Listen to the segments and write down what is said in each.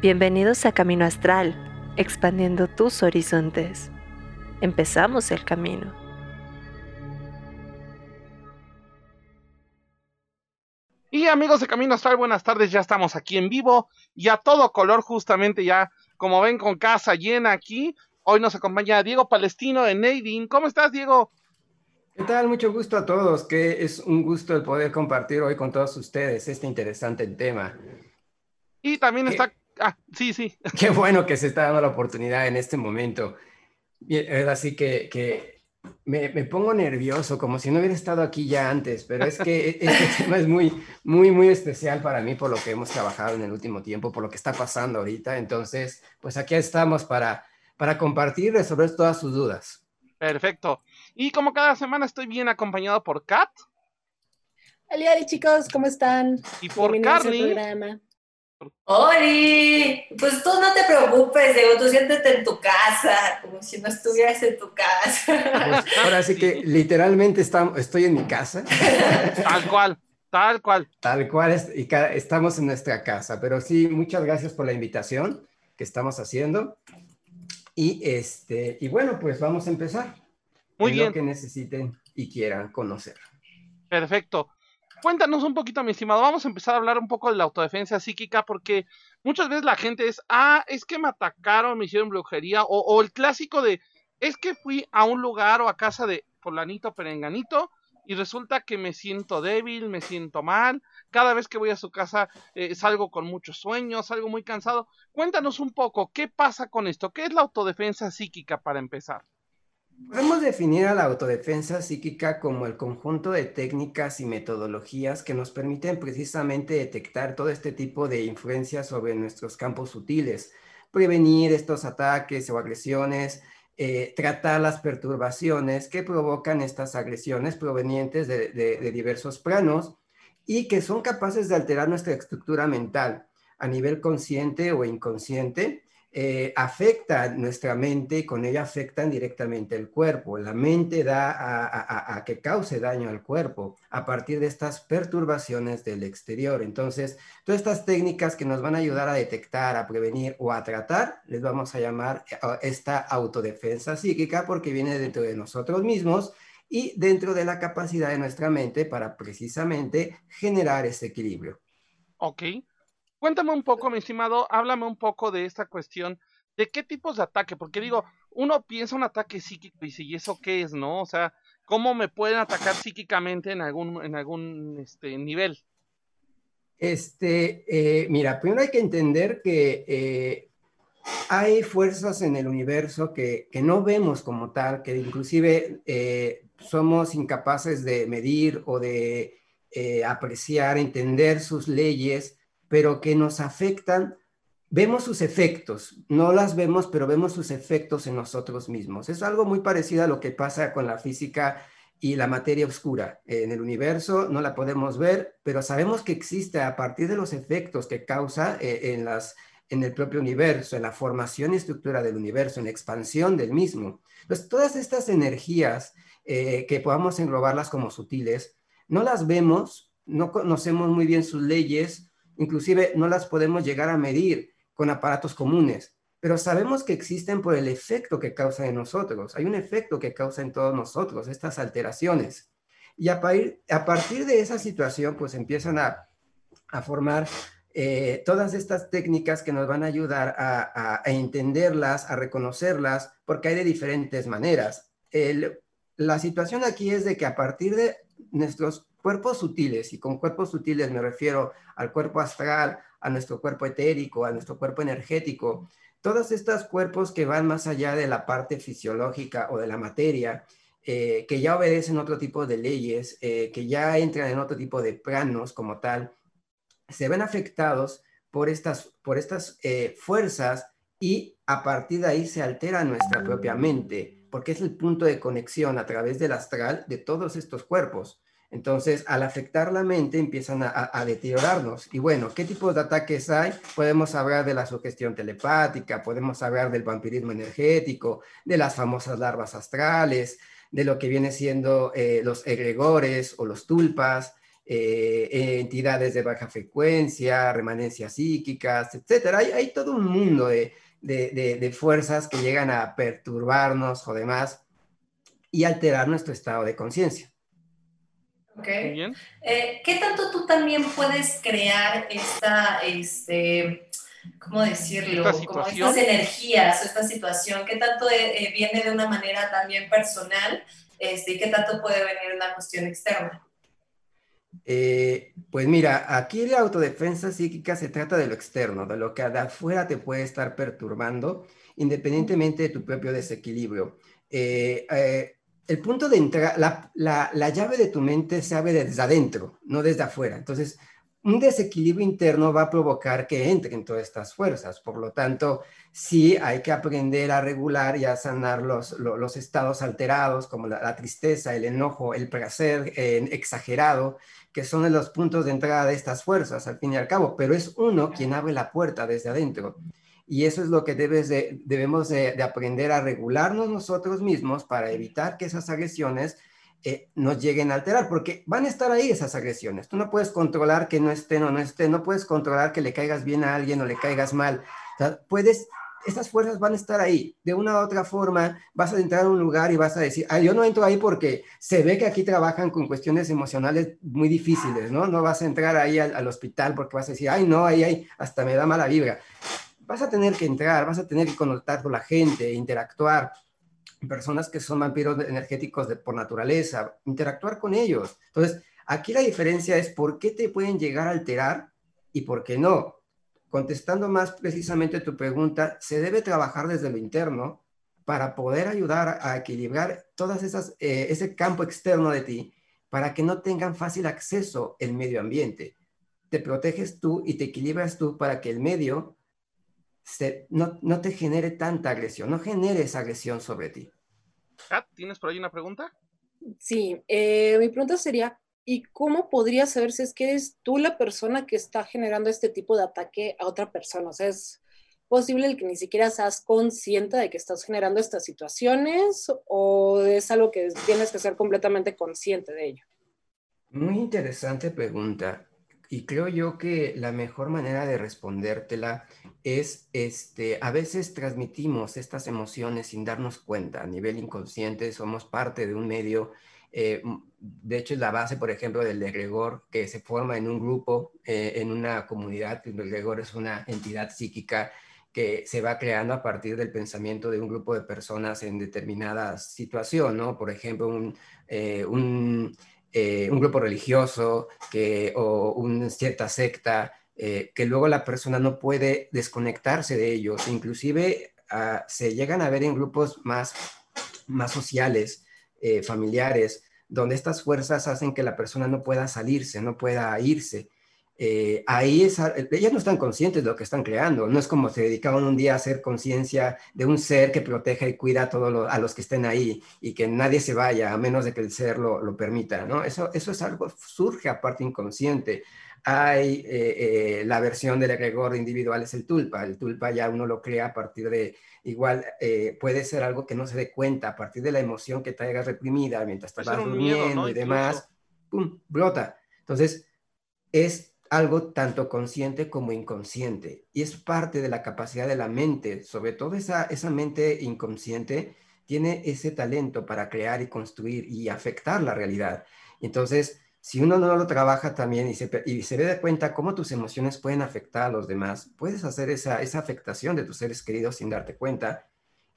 Bienvenidos a Camino Astral, expandiendo tus horizontes. Empezamos el camino. Y amigos de Camino Astral, buenas tardes, ya estamos aquí en vivo y a todo color justamente ya, como ven con casa llena aquí. Hoy nos acompaña Diego Palestino de Nadine. ¿Cómo estás, Diego? ¿Qué tal? Mucho gusto a todos, que es un gusto el poder compartir hoy con todos ustedes este interesante tema. Y también está Ah, sí, sí. Qué bueno que se está dando la oportunidad en este momento. Así que, que me, me, pongo nervioso, como si no hubiera estado aquí ya antes, pero es que e, este tema es muy, muy, muy especial para mí por lo que hemos trabajado en el último tiempo, por lo que está pasando ahorita. Entonces, pues aquí estamos para, para compartir y resolver todas sus dudas. Perfecto. Y como cada semana estoy bien acompañado por Kat. Hola, hola chicos, ¿cómo están? Y por Carly. ¡Oli! Pues tú no te preocupes, Diego, tú siéntete en tu casa, como si no estuvieras en tu casa. Pues ahora sí que literalmente estoy en mi casa. Tal cual, tal cual. Tal cual, y estamos en nuestra casa, pero sí, muchas gracias por la invitación que estamos haciendo. Y, este, y bueno, pues vamos a empezar. Muy bien. Lo que necesiten y quieran conocer. Perfecto cuéntanos un poquito, mi estimado. Vamos a empezar a hablar un poco de la autodefensa psíquica porque muchas veces la gente es, ah, es que me atacaron, me hicieron brujería, o, el clásico de, es que fui a un lugar o a casa de fulanito perenganito y resulta que me siento débil, me siento mal, cada vez que voy a su casa eh, salgo con muchos sueños, salgo muy cansado. Cuéntanos un poco, ¿qué pasa con esto? ¿Qué es la autodefensa psíquica para empezar? Podemos definir a la autodefensa psíquica como el conjunto de técnicas y metodologías que nos permiten precisamente detectar todo este tipo de influencias sobre nuestros campos sutiles, prevenir estos ataques o agresiones, eh, tratar las perturbaciones que provocan estas agresiones provenientes de diversos planos y que son capaces de alterar nuestra estructura mental a nivel consciente o inconsciente eh, afecta nuestra mente y con ella afectan directamente el cuerpo. La mente da a, que cause daño al cuerpo a partir de estas perturbaciones del exterior. Entonces, todas estas técnicas que nos van a ayudar a detectar, a prevenir o a tratar, les vamos a llamar eh, esta autodefensa psíquica porque viene dentro de nosotros mismos y dentro de la capacidad de nuestra mente para precisamente generar ese equilibrio. Ok. Cuéntame un poco, mi estimado, háblame un poco de esta cuestión de qué tipos de ataque, porque digo, uno piensa un ataque psíquico y si eso qué es, ¿no? O sea, ¿cómo me pueden atacar psíquicamente en algún, en algún este, nivel? Este, eh, mira, primero hay que entender que eh, hay fuerzas en el universo que, que, no vemos como tal, que inclusive eh, somos incapaces de medir o de apreciar, entender sus leyes pero que nos afectan, vemos sus efectos, no las vemos, pero vemos sus efectos en nosotros mismos. Es algo muy parecido a lo que pasa con la física y la materia oscura. En el universo no la podemos ver, pero sabemos que existe a partir de los efectos que causa eh, en, las, en el propio universo, en la formación y estructura del universo, en la expansión del mismo. Entonces, todas estas energías eh, que podamos englobarlas como sutiles, no las vemos, no conocemos muy bien sus leyes, Inclusive no las podemos llegar a medir con aparatos comunes, pero sabemos que existen por el efecto que causa en nosotros. Hay un efecto que causa en todos nosotros, estas alteraciones. Y a, partir de esa situación, pues empiezan a, formar eh, todas estas técnicas que nos van a ayudar a, entenderlas, a reconocerlas, porque hay de diferentes maneras. la situación aquí es de que a partir de nuestros cuerpos sutiles, y con cuerpos sutiles me refiero al cuerpo astral, a nuestro cuerpo etérico, a nuestro cuerpo energético, todos estos cuerpos que van más allá de la parte fisiológica o de la materia, eh, que ya obedecen otro tipo de leyes, eh, que ya entran en otro tipo de planos como tal, se ven afectados por estas, por estas eh, fuerzas y a partir de ahí se altera nuestra propia mente, porque es el punto de conexión a través del astral de todos estos cuerpos. Entonces, al afectar la mente, empiezan a, deteriorarnos. Y bueno, ¿qué tipo de ataques hay? Podemos hablar de la sugestión telepática, podemos hablar del vampirismo energético, de las famosas larvas astrales, de lo que viene siendo eh, los egregores o los tulpas, eh, entidades de baja frecuencia, remanencias psíquicas. Hay, hay todo un mundo de, de, fuerzas que llegan a perturbarnos o demás y alterar nuestro estado de conciencia. Okay. Bien. Eh, ¿Qué tanto tú también puedes crear esta, este, ¿cómo decirlo? Como estas energías o esta situación, ¿qué tanto eh, eh, viene de una manera también personal este, y qué tanto puede venir una cuestión externa? pues mira, aquí la autodefensa psíquica se trata de lo externo, de lo que de afuera te puede estar perturbando, independientemente de tu propio desequilibrio. El punto de entrada, la, la, la, llave de tu mente se abre desde adentro, no desde afuera. Entonces, un desequilibrio interno va a provocar que entren todas estas fuerzas. Por lo tanto, sí hay que aprender a regular y a sanar los, los, estados alterados, como la, tristeza, el enojo, el placer exagerado, que son los puntos de entrada de estas fuerzas, al fin y al cabo. Pero es uno quien abre la puerta desde adentro. Y eso es lo que debes de, debemos de aprender a regularnos nosotros mismos para evitar que esas agresiones eh, nos lleguen a alterar, porque van a estar ahí esas agresiones. Tú no puedes controlar que no estén o no estén, no puedes controlar que le caigas bien a alguien o le caigas mal. puedes, estas fuerzas van a estar ahí. De una u otra forma, vas a entrar a un lugar y vas a decir, yo no entro ahí porque se ve que aquí trabajan con cuestiones emocionales muy difíciles, ¿no? No vas a entrar ahí al, al hospital porque vas a decir, ay, no, ahí, ahí, hasta me da mala vibra. Vas a tener que entrar, vas a tener que conectar con la gente, interactuar personas que son vampiros energéticos de, por naturaleza, interactuar con ellos. Entonces, aquí la diferencia es por qué te pueden llegar a alterar y por qué no. Contestando más precisamente tu pregunta, se debe trabajar desde lo interno para poder ayudar a equilibrar todas esas, eh, ese campo externo de ti para que no tengan fácil acceso el medio ambiente. Te proteges tú y te equilibras tú para que el medio no, no, te genere tanta agresión, no genere esa agresión sobre ti. ¿tienes por ahí una pregunta? Sí, eh, mi pregunta sería, ¿y cómo podrías saber si es que eres tú la persona que está generando este tipo de ataque a otra persona? O sea, ¿es posible el que ni siquiera seas consciente de que estás generando estas situaciones o es algo que tienes que ser completamente consciente de ello? Muy interesante pregunta y creo yo que la mejor manera de respondértela es, este, a veces transmitimos estas emociones sin darnos cuenta, a nivel inconsciente, somos parte de un medio, eh, de hecho es la base, por ejemplo, del egregor, que se forma en un grupo, eh, en una comunidad, el egregor es una entidad psíquica que se va creando a partir del pensamiento de un grupo de personas en determinada situación, ¿no? Por ejemplo, un, eh, un eh, un grupo religioso que, o una cierta secta, eh, que luego la persona no puede desconectarse de ellos. Inclusive ah, se llegan a ver en grupos más, más sociales, eh, familiares, donde estas fuerzas hacen que la persona no pueda salirse, no pueda irse. Eh, ahí es, ellas no están conscientes de lo que están creando, no es como se dedicaban un día a hacer conciencia de un ser que protege y cuida a todos a los que estén ahí y que nadie se vaya a menos de que el ser lo, lo permita, ¿no? Eso, eso es algo, surge aparte inconsciente. Hay eh, eh, la versión del egregor individual es el tulpa, el tulpa ya uno lo crea a partir de, igual puede ser algo que no se dé cuenta, a partir de la emoción que traigas reprimida mientras estás durmiendo y demás, ¡pum!, brota. Entonces, es algo tanto consciente como inconsciente. Y es parte de la capacidad de la mente, sobre todo esa, esa mente inconsciente tiene ese talento para crear y construir y afectar la realidad. Entonces, si uno no lo trabaja también y se, y se da cuenta cómo tus emociones pueden afectar a los demás, puedes hacer esa, esa afectación de tus seres queridos sin darte cuenta.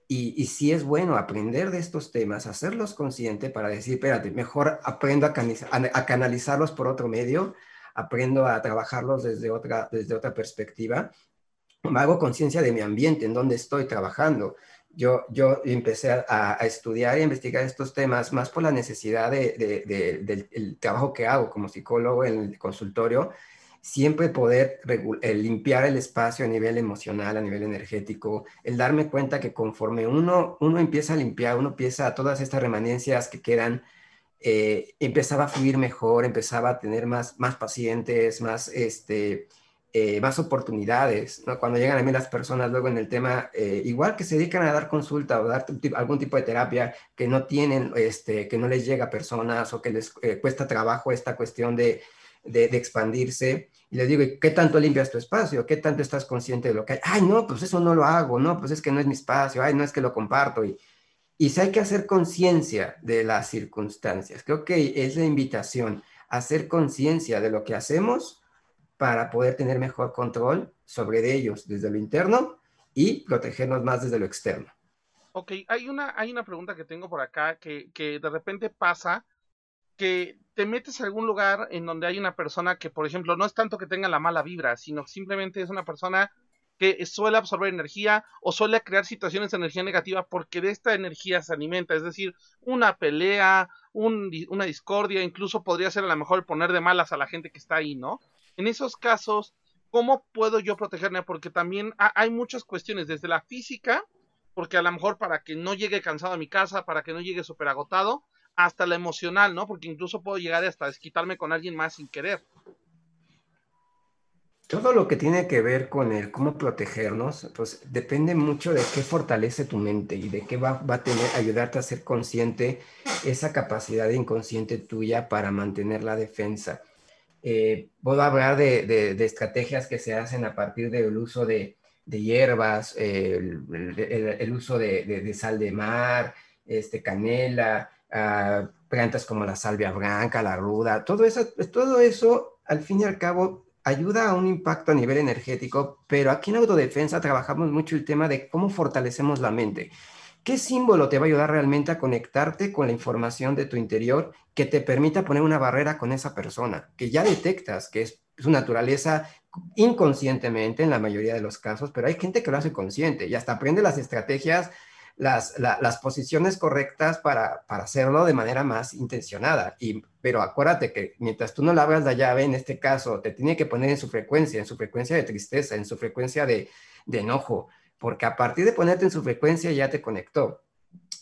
Y, y sí es bueno aprender de estos temas, hacerlos consciente para decir, espérate, mejor aprendo a, a canalizarlos por otro medio aprendo a trabajarlos desde otra, desde otra perspectiva. Hago conciencia de mi ambiente, en donde estoy trabajando. Yo, yo empecé a, estudiar y investigar estos temas más por la necesidad de, del trabajo que hago como psicólogo en el consultorio, siempre poder limpiar el espacio a nivel emocional, a nivel energético, el darme cuenta que conforme uno, uno empieza a limpiar, uno empieza a todas estas remanencias que quedan, eh, empezaba a fluir mejor, empezaba a tener más, más pacientes, más, este, eh, más oportunidades. Cuando llegan a mí las personas luego en el tema, eh, igual que se dedican a dar consulta o dar algún tipo de terapia que no tienen, este, que no les llega a personas o que les cuesta trabajo esta cuestión de, de, expandirse. Y les digo, ¿qué tanto limpias tu espacio? ¿Qué tanto estás consciente de lo que hay? Ay, no, pues eso no lo hago, no, pues es que no es mi espacio, ay, no es que lo comparto. Y, y si hay que hacer conciencia de las circunstancias. Creo que es la invitación, hacer conciencia de lo que hacemos para poder tener mejor control sobre ellos desde lo interno y protegernos más desde lo externo. Ok, hay una, hay una pregunta que tengo por acá que, que de repente pasa que te metes a algún lugar en donde hay una persona que, por ejemplo, no es tanto que tenga la mala vibra, sino simplemente es una persona que suele absorber energía o suele crear situaciones de energía negativa porque de esta energía se alimenta, es decir, una pelea, una discordia, incluso podría ser a lo mejor poner de malas a la gente que está ahí, ¿no? En esos casos, ¿cómo puedo yo protegerme? Porque también hay muchas cuestiones, desde la física, porque a lo mejor para que no llegue cansado a mi casa, para que no llegue súper agotado, hasta la emocional, ¿no? Porque incluso puedo llegar hasta desquitarme con alguien más sin querer. Todo lo que tiene que ver con el cómo protegernos, pues depende mucho de qué fortalece tu mente y de qué va, a tener, ayudarte a ser consciente esa capacidad inconsciente tuya para mantener la defensa. Eh, puedo hablar de, estrategias que se hacen a partir del uso de, hierbas, el, uso de, sal de mar, este, canela, ah, plantas como la salvia blanca, la ruda, todo eso, todo eso al fin y al cabo ayuda a un impacto a nivel energético, pero aquí en autodefensa trabajamos mucho el tema de cómo fortalecemos la mente. ¿Qué símbolo te va a ayudar realmente a conectarte con la información de tu interior que te permita poner una barrera con esa persona, que ya detectas que es su naturaleza inconscientemente en la mayoría de los casos, pero hay gente que lo hace consciente y hasta aprende las estrategias, las, las posiciones correctas para, para, hacerlo de manera más intencionada. Y, pero acuérdate que mientras tú no le abras la llave, en este caso, te tiene que poner en su frecuencia, en su frecuencia de tristeza, en su frecuencia de, de enojo, porque a partir de ponerte en su frecuencia ya te conectó.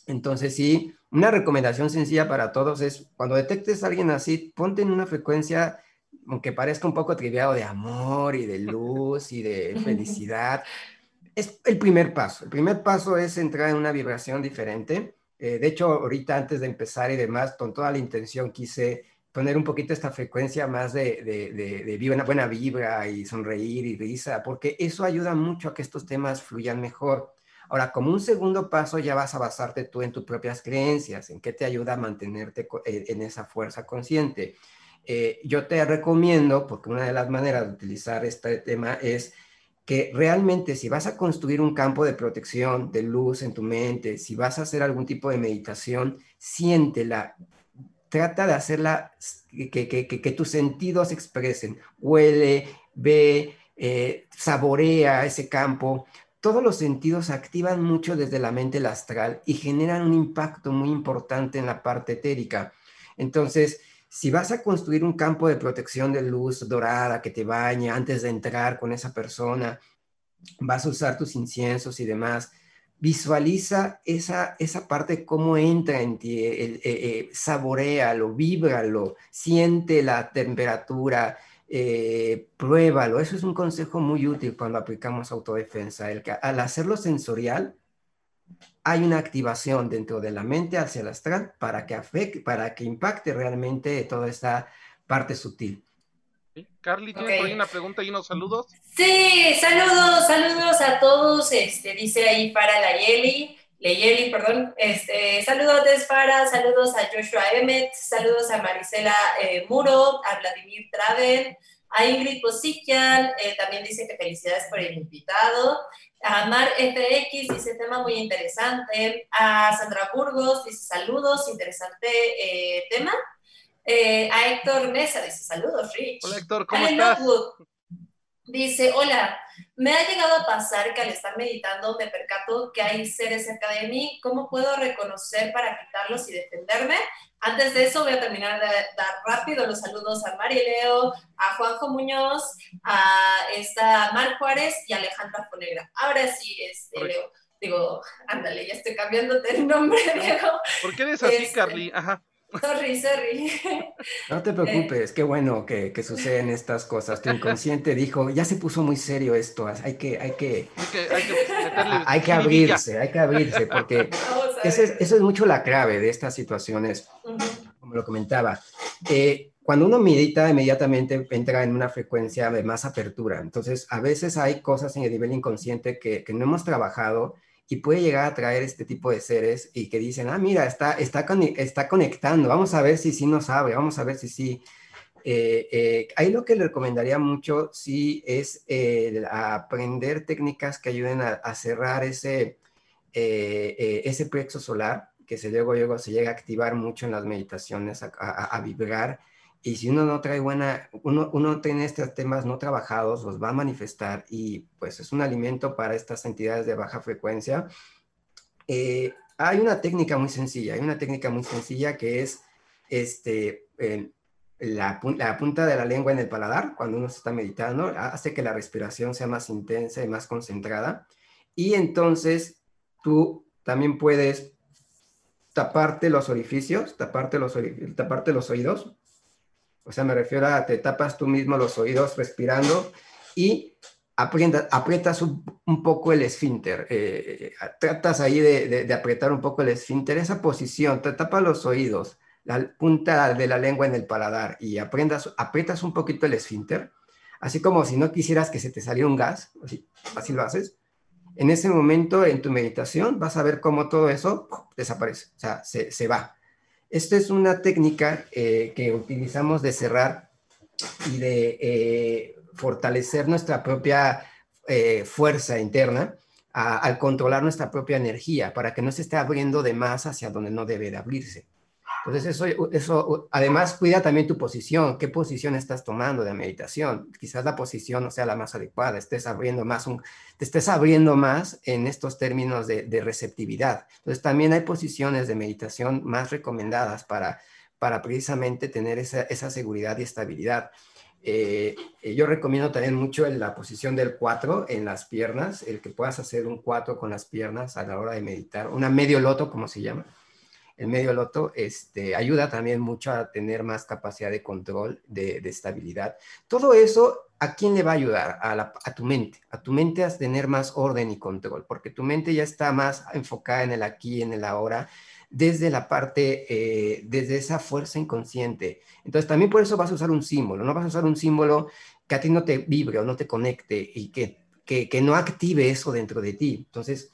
Entonces, sí, una recomendación sencilla para todos es, cuando detectes a alguien así, ponte en una frecuencia, aunque parezca un poco triviado, de amor y de luz y de felicidad. Es el primer paso. El primer paso es entrar en una vibración diferente. Eh, de hecho, ahorita antes de empezar y demás, con toda la intención quise poner un poquito esta frecuencia más de, de, de, una buena vibra y sonreír y risa, porque eso ayuda mucho a que estos temas fluyan mejor. Ahora, como un segundo paso, ya vas a basarte tú en tus propias creencias, en qué te ayuda a mantenerte eh, en esa fuerza consciente. Eh, yo te recomiendo, porque una de las maneras de utilizar este tema es que realmente si vas a construir un campo de protección, de luz en tu mente, si vas a hacer algún tipo de meditación, siéntela, trata de hacerla, que, que, que, tus sentidos expresen, huele, ve, eh, saborea ese campo. Todos los sentidos activan mucho desde la mente astral y generan un impacto muy importante en la parte etérica. Entonces, si vas a construir un campo de protección de luz dorada que te baña antes de entrar con esa persona, vas a usar tus inciensos y demás, visualiza esa, esa parte, cómo entra en ti, el, eh, eh, saborealo, víbralo, siente la temperatura, eh, pruébalo. Eso es un consejo muy útil cuando aplicamos autodefensa. El al hacerlo sensorial, hay una activación dentro de la mente hacia el astral para que, afecte, para que impacte realmente toda esta parte sutil. Carly, ¿tienes por ahí una pregunta y unos saludos? Sí, saludos, saludos a todos. Este, dice ahí para la Yeli, Leyeli, perdón. Este, saludos para, saludos a Joshua Emmet, saludos a Marisela eh, Muro, a Vladimir Travel, a Ingrid Posikian, eh, también dice que felicidades por el invitado. A Mar FX dice tema muy interesante. A Sandra Burgos dice saludos, interesante eh, tema. Eh, a Héctor Mesa dice saludos, Rich. Hola Héctor, ¿cómo estás? Dice, hola, me ha llegado a pasar que al estar meditando me percato que hay seres cerca de mí. ¿Cómo puedo reconocer para quitarlos y defenderme? Antes de eso voy a terminar de dar rápido los saludos a Mari Leo, a Juanjo Muñoz, a esta Mar Juárez y a Alejandra Fonegra. Ahora sí, este, Leo, digo, ándale, ya estoy cambiándote el nombre, Leo. ¿Por qué eres así, este, Carly? Ajá. Sorry, sorry. No te preocupes, qué bueno que, que, suceden estas cosas. Tu inconsciente dijo, ya se puso muy serio esto, hay que, hay que, hay que, abrirse, hay que abrirse, porque eso es, eso es, mucho la clave de estas situaciones, como lo comentaba. Eh, cuando uno medita, inmediatamente entra en una frecuencia de más apertura. Entonces, a veces hay cosas en el nivel inconsciente que, no hemos trabajado y puede llegar a traer este tipo de seres y que dicen, ah, mira, está, está, está conectando, vamos a ver si sí nos abre, vamos a ver si sí. Eh, eh, ahí lo que le recomendaría mucho, sí, es aprender técnicas que ayuden a, cerrar ese, eh, ese plexo solar, que se luego, luego se llega a activar mucho en las meditaciones, a vibrar y si uno no trae buena, uno, uno tiene estos temas no trabajados, los va a manifestar y pues es un alimento para estas entidades de baja frecuencia. Eh, hay una técnica muy sencilla, hay una técnica muy sencilla que es este, la, la, punta de la lengua en el paladar, cuando uno se está meditando, hace que la respiración sea más intensa y más concentrada. Y entonces tú también puedes taparte los orificios, taparte los, taparte los oídos o sea, me refiero a te tapas tú mismo los oídos respirando y aprietas un, poco el esfínter. Eh, eh, tratas ahí de, apretar un poco el esfínter, esa posición, te tapas los oídos, la punta de la lengua en el paladar y aprendas, aprietas un poquito el esfínter, así como si no quisieras que se te saliera un gas, así, lo haces. En ese momento en tu meditación vas a ver cómo todo eso desaparece, o sea, se, se va. Esta es una técnica eh, que utilizamos de cerrar y de eh, fortalecer nuestra propia eh, fuerza interna al controlar nuestra propia energía para que no se esté abriendo de más hacia donde no debe de abrirse. Entonces, eso, eso además cuida también tu posición, qué posición estás tomando de meditación. Quizás la posición no sea la más adecuada, estés abriendo más te estés abriendo más en estos términos de, receptividad. Entonces, también hay posiciones de meditación más recomendadas para, precisamente tener esa, seguridad y estabilidad. Eh, eh, yo recomiendo también mucho la posición del 4 en las piernas, el que puedas hacer un 4 con las piernas a la hora de meditar, una medio loto, como se llama el medio loto este, ayuda también mucho a tener más capacidad de control, de, estabilidad. Todo eso, ¿a quién le va a ayudar? A, tu mente. A tu mente a tener más orden y control, porque tu mente ya está más enfocada en el aquí, en el ahora, desde la parte, eh, desde esa fuerza inconsciente. Entonces, también por eso vas a usar un símbolo. No vas a usar un símbolo que a ti no te vibre o no te conecte y que, que, que no active eso dentro de ti. Entonces,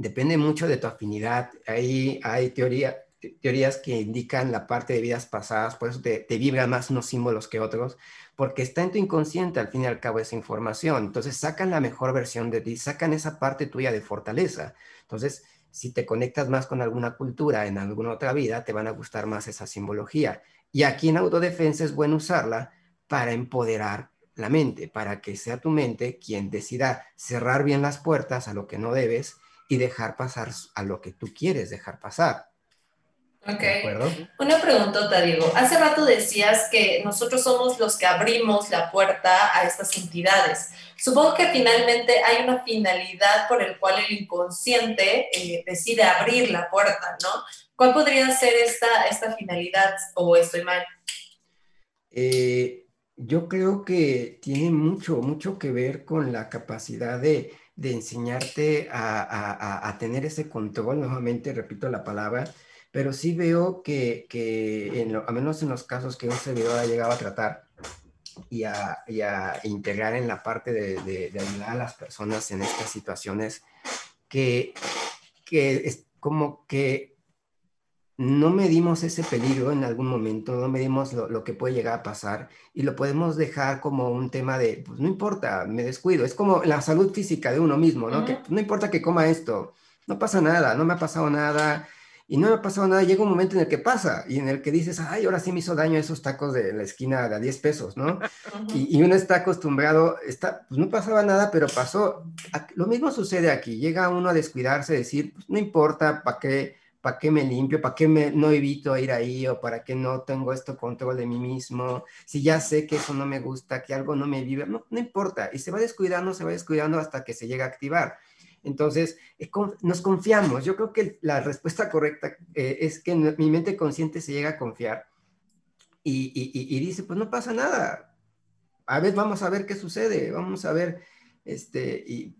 depende mucho de tu afinidad. Hay, hay teoría, teorías que indican la parte de vidas pasadas, por eso te, te vibran más unos símbolos que otros, porque está en tu inconsciente al fin y al cabo esa información. Entonces sacan la mejor versión de ti, sacan esa parte tuya de fortaleza. Entonces, si te conectas más con alguna cultura en alguna otra vida, te van a gustar más esa simbología. Y aquí en autodefensa es bueno usarla para empoderar la mente, para que sea tu mente quien decida cerrar bien las puertas a lo que no debes y dejar pasar a lo que tú quieres dejar pasar. Ok. Una preguntota, Diego. Hace rato decías que nosotros somos los que abrimos la puerta a estas entidades. Supongo que finalmente hay una finalidad por el cual el inconsciente eh, decide abrir la puerta, ¿no? ¿Cuál podría ser esta, esta finalidad o estoy mal? Eh, yo creo que tiene mucho, mucho que ver con la capacidad de, de enseñarte a, tener ese control, nuevamente repito la palabra, pero sí veo que, que en al menos en los casos que un servidor ha llegado a tratar y a, integrar en la parte de, ayudar a las personas en estas situaciones, que, que es como que no medimos ese peligro en algún momento, no medimos lo, que puede llegar a pasar y lo podemos dejar como un tema de, pues no importa, me descuido. Es como la salud física de uno mismo, ¿no? Que no importa que coma esto, no pasa nada, no me ha pasado nada y no me ha pasado nada. Llega un momento en el que pasa y en el que dices, ay, ahora sí me hizo daño esos tacos de la esquina de a 10 pesos, ¿no? y, uno está acostumbrado, está, pues no pasaba nada, pero pasó. Lo mismo sucede aquí, llega uno a descuidarse, decir, pues no importa, ¿para qué? ¿Para qué me limpio? ¿Para qué me, no evito ir ahí? ¿O para qué no tengo esto control de mí mismo? Si ya sé que eso no me gusta, que algo no me vive, no, importa. Y se va descuidando, se va descuidando hasta que se llega a activar. Entonces, nos confiamos. Yo creo que la respuesta correcta eh, es que mi mente consciente se llega a confiar y, y, y, dice, pues no pasa nada. A ver, vamos a ver qué sucede, vamos a ver, este, y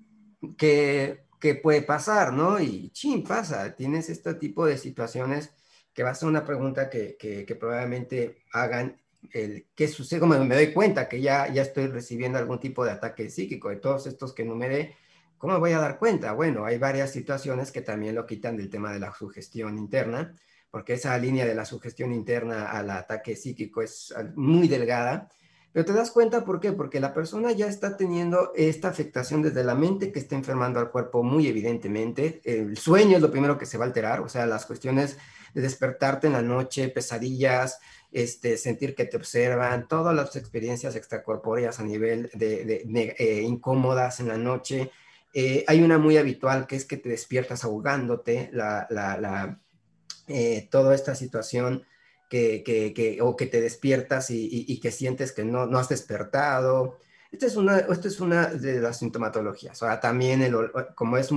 que que puede pasar, ¿no? Y chin, pasa, tienes este tipo de situaciones que va a ser una pregunta que, que, probablemente hagan el qué sucede, como me doy cuenta que ya, ya estoy recibiendo algún tipo de ataque psíquico, de todos estos que enumeré, ¿cómo voy a dar cuenta? Bueno, hay varias situaciones que también lo quitan del tema de la sugestión interna, porque esa línea de la sugestión interna al ataque psíquico es muy delgada, pero te das cuenta, ¿por qué? Porque la persona ya está teniendo esta afectación desde la mente que está enfermando al cuerpo muy evidentemente. El sueño es lo primero que se va a alterar, o sea, las cuestiones de despertarte en la noche, pesadillas, este, sentir que te observan, todas las experiencias extracorpóreas a nivel de, eh, incómodas en la noche. Eh, hay una muy habitual que es que te despiertas ahogándote, eh, toda esta situación que, que, o que te despiertas y, que sientes que no, no has despertado. Esta es, una, esta es una de las sintomatologías. Ahora, también, el, como, es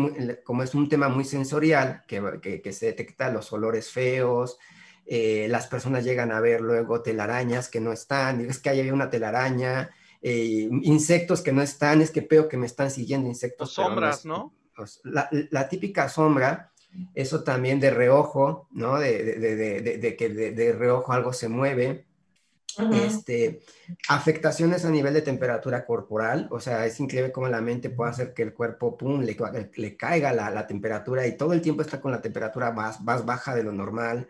como es un tema muy sensorial, que, que se detecta los olores feos, eh, las personas llegan a ver luego telarañas que no están, es que hay una telaraña, eh, insectos que no están, es que veo que me están siguiendo insectos. sombras, ¿no? La, la, típica sombra eso también de reojo, ¿no? De, de, de, que de, reojo algo se mueve. este, afectaciones a nivel de temperatura corporal, o sea, es increíble cómo la mente puede hacer que el cuerpo, pum, le, le caiga la, la, temperatura y todo el tiempo está con la temperatura más, más baja de lo normal.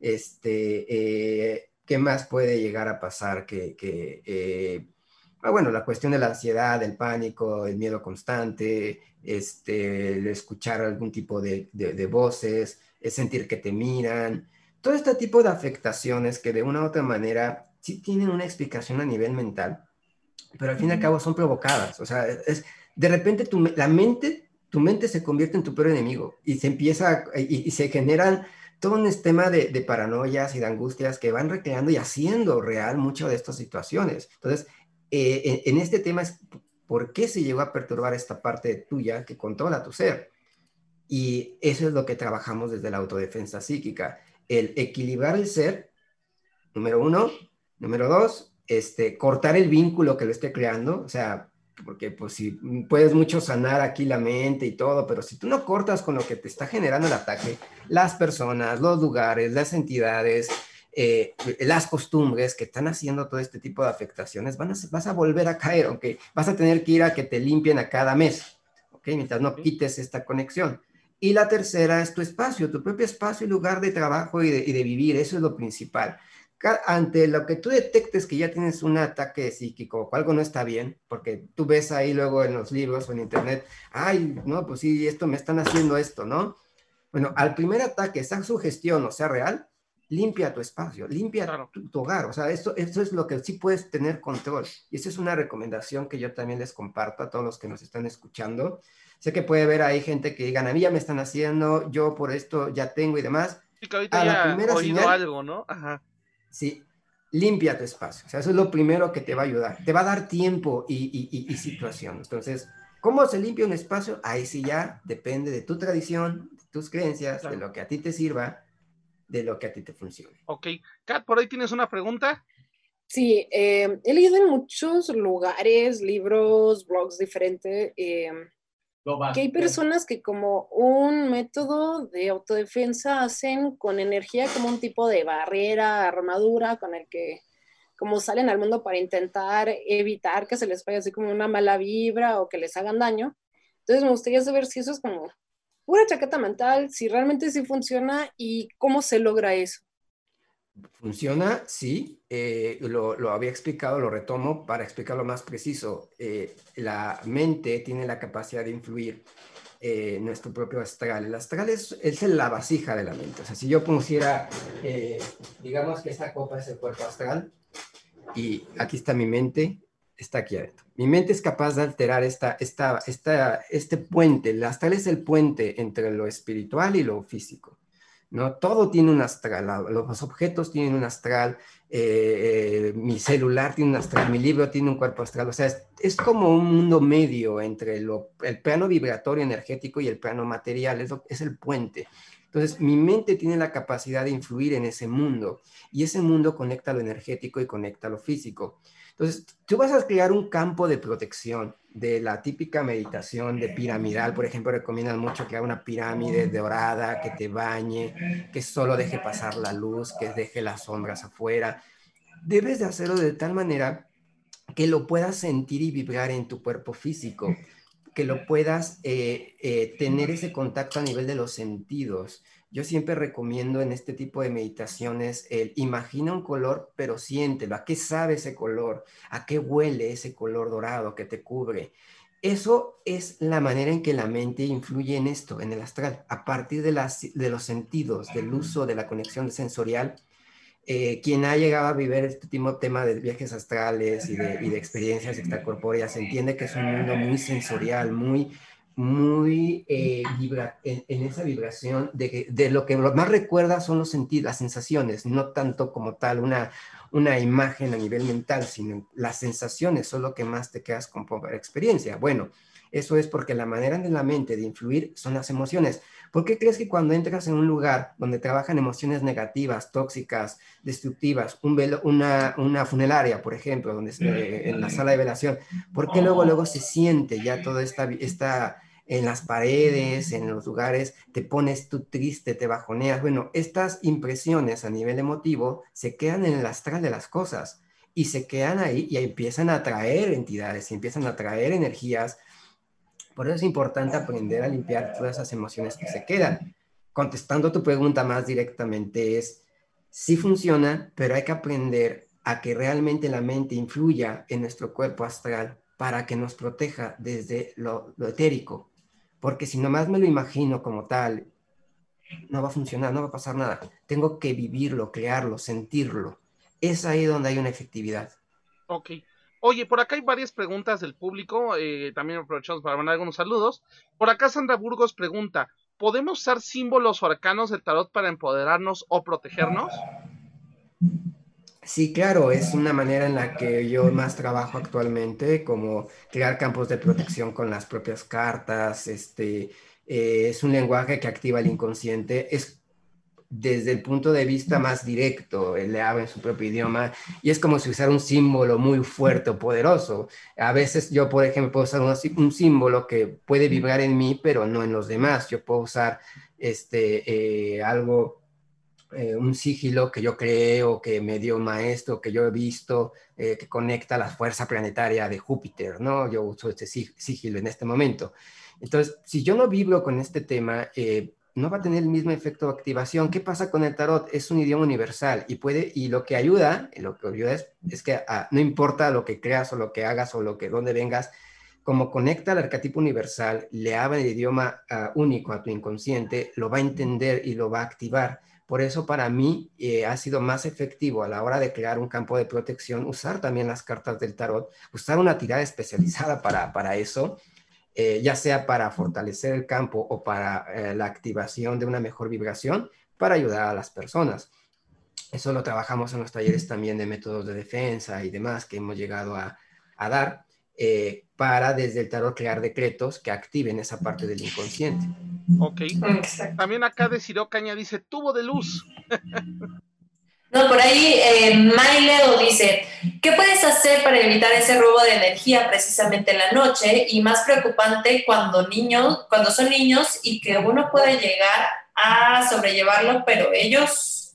Este, eh, ¿Qué más puede llegar a pasar? Que, que eh, ah, bueno, la cuestión de la ansiedad, el pánico, el miedo constante, este, el escuchar algún tipo de, de, voces, es sentir que te miran, todo este tipo de afectaciones que de una u otra manera sí tienen una explicación a nivel mental, pero al fin y al cabo son provocadas. O sea, es, de repente tu, la mente, tu mente se convierte en tu peor enemigo y se empieza y, se generan todo un esquema de, de, paranoias y de angustias que van recreando y haciendo real muchas de estas situaciones. Entonces, eh, en, en, este tema es por qué se llegó a perturbar esta parte tuya que controla tu ser. Y eso es lo que trabajamos desde la autodefensa psíquica, el equilibrar el ser, número uno, número dos, este, cortar el vínculo que lo esté creando, o sea, porque pues si puedes mucho sanar aquí la mente y todo, pero si tú no cortas con lo que te está generando el ataque, las personas, los lugares, las entidades, eh, las costumbres que están haciendo todo este tipo de afectaciones, van a, vas a volver a caer, aunque vas a tener que ir a que te limpien a cada mes, ¿ok? Mientras no quites esta conexión. Y la tercera es tu espacio, tu propio espacio y lugar de trabajo y de, y de vivir, eso es lo principal. Ante lo que tú detectes que ya tienes un ataque psíquico o algo no está bien, porque tú ves ahí luego en los libros o en internet, ay, no, pues sí, esto me están haciendo esto, ¿no? Bueno, al primer ataque, esa sugestión o sea real, limpia tu espacio, limpia tu, hogar. O sea, esto, esto es lo que sí puedes tener control. Y esa es una recomendación que yo también les comparto a todos los que nos están escuchando. Sé que puede haber ahí gente que digan, a mí ya me están haciendo, yo por esto ya tengo y demás. Sí, que ahorita ya oído algo, ¿no? Ajá. Sí, limpia tu espacio. O sea, eso es lo primero que te va a ayudar. Te va a dar tiempo y, y, y situación. Entonces, ¿cómo se limpia un espacio? Ahí sí ya depende de tu tradición, de tus creencias, de lo que a ti te sirva de lo que a ti te funcione. Ok. Kat, por ahí tienes una pregunta. Sí, eh, he leído en muchos lugares, libros, blogs diferentes, eh, que hay personas que como un método de autodefensa hacen con energía como un tipo de barrera, armadura, con el que como salen al mundo para intentar evitar que se les vaya así como una mala vibra o que les hagan daño. Entonces me gustaría saber si eso es como pura chaqueta mental, si realmente sí funciona y cómo se logra eso. Funciona, sí. Eh, lo, había explicado, lo retomo para explicarlo más preciso. Eh, la mente tiene la capacidad de influir en nuestro propio astral. El astral es, es, la vasija de la mente. O sea, si yo pusiera, eh, digamos que esta copa es el cuerpo astral y aquí está mi mente, está aquí adentro. Mi mente es capaz de alterar esta, esta, esta, este puente. El astral es el puente entre lo espiritual y lo físico. ¿no? Todo tiene un astral, los objetos tienen un astral, eh, eh, mi celular tiene un astral, mi libro tiene un cuerpo astral, o sea, es, como un mundo medio entre lo, el plano vibratorio energético y el plano material, es, es el puente. Entonces, mi mente tiene la capacidad de influir en ese mundo y ese mundo conecta lo energético y conecta lo físico. Entonces, tú vas a crear un campo de protección de la típica meditación de piramidal. Por ejemplo, recomiendan mucho que haga una pirámide dorada, que te bañe, que solo deje pasar la luz, que deje las sombras afuera. debes de hacerlo de tal manera que lo puedas sentir y vibrar en tu cuerpo físico, que lo puedas eh, eh, tener ese contacto a nivel de los sentidos. Yo siempre recomiendo en este tipo de meditaciones el imagina un color, pero siéntelo. ¿A qué sabe ese color? ¿A qué huele ese color dorado que te cubre? Eso es la manera en que la mente influye en esto, en el astral, a partir de, las, de los sentidos, del uso de la conexión sensorial eh, quien ha llegado a vivir este tipo tema de viajes astrales y de, y de, experiencias extracorpóreas entiende que es un mundo muy sensorial, muy, muy eh, vibra, en, esa vibración de, de, lo que más recuerda son los sentidos, las sensaciones, no tanto como tal una, una imagen a nivel mental, sino las sensaciones son lo que más te quedas con experiencia. Bueno, eso es porque la manera de la mente de influir son las emociones. ¿Por qué crees que cuando entras en un lugar donde trabajan emociones negativas, tóxicas, destructivas, un una, una, funeraria, por ejemplo, donde en la sala de velación, ¿por qué luego, luego se siente ya toda esta, esta en las paredes, en los lugares, te pones tú triste, te bajoneas? Bueno, estas impresiones a nivel emotivo se quedan en el astral de las cosas y se quedan ahí y empiezan a atraer entidades, empiezan a atraer energías por eso es importante aprender a limpiar todas esas emociones que se quedan. Contestando tu pregunta más directamente es, sí funciona, pero hay que aprender a que realmente la mente influya en nuestro cuerpo astral para que nos proteja desde lo, etérico. Porque si nomás me lo imagino como tal, no va a funcionar, no va a pasar nada. Tengo que vivirlo, crearlo, sentirlo. Es ahí donde hay una efectividad. Ok. Oye, por acá hay varias preguntas del público, eh, también aprovechamos para mandar algunos saludos. Por acá Sandra Burgos pregunta, ¿podemos usar símbolos o arcanos del tarot para empoderarnos o protegernos? Sí, claro, es una manera en la que yo más trabajo actualmente, como crear campos de protección con las propias cartas, este, eh, es un lenguaje que activa el inconsciente, es desde el punto de vista más directo, él le habla en su propio idioma y es como si usara un símbolo muy fuerte o poderoso. A veces yo, por ejemplo, puedo usar un, símbolo que puede vibrar en mí, pero no en los demás. Yo puedo usar este, eh, algo, eh, un sigilo que yo creo, que me dio maestro, que yo he visto, eh, que conecta la fuerza planetaria de Júpiter, ¿no? Yo uso este sigilo en este momento. Entonces, si yo no vibro con este tema, no va a tener el mismo efecto de activación. ¿Qué pasa con el tarot? Es un idioma universal y puede, y lo que ayuda, lo que ayuda es, que ah, no importa lo que creas o lo que hagas o lo que, dónde vengas, como conecta al arquetipo universal, le habla el idioma ah, único a tu inconsciente, lo va a entender y lo va a activar. Por eso para mí eh, ha sido más efectivo a la hora de crear un campo de protección usar también las cartas del tarot, usar una tirada especializada para, para eso eh, ya sea para fortalecer el campo o para eh, la activación de una mejor vibración, para ayudar a las personas. Eso lo trabajamos en los talleres también de métodos de defensa y demás que hemos llegado a, dar eh, para desde el tarot crear decretos que activen esa parte del inconsciente. Ok. También acá de Caña dice tubo de luz. No, por ahí eh, dice, ¿qué puedes hacer para evitar ese robo de energía precisamente en la noche? Y más preocupante cuando niños, cuando son niños y que uno puede llegar a sobrellevarlo, pero ellos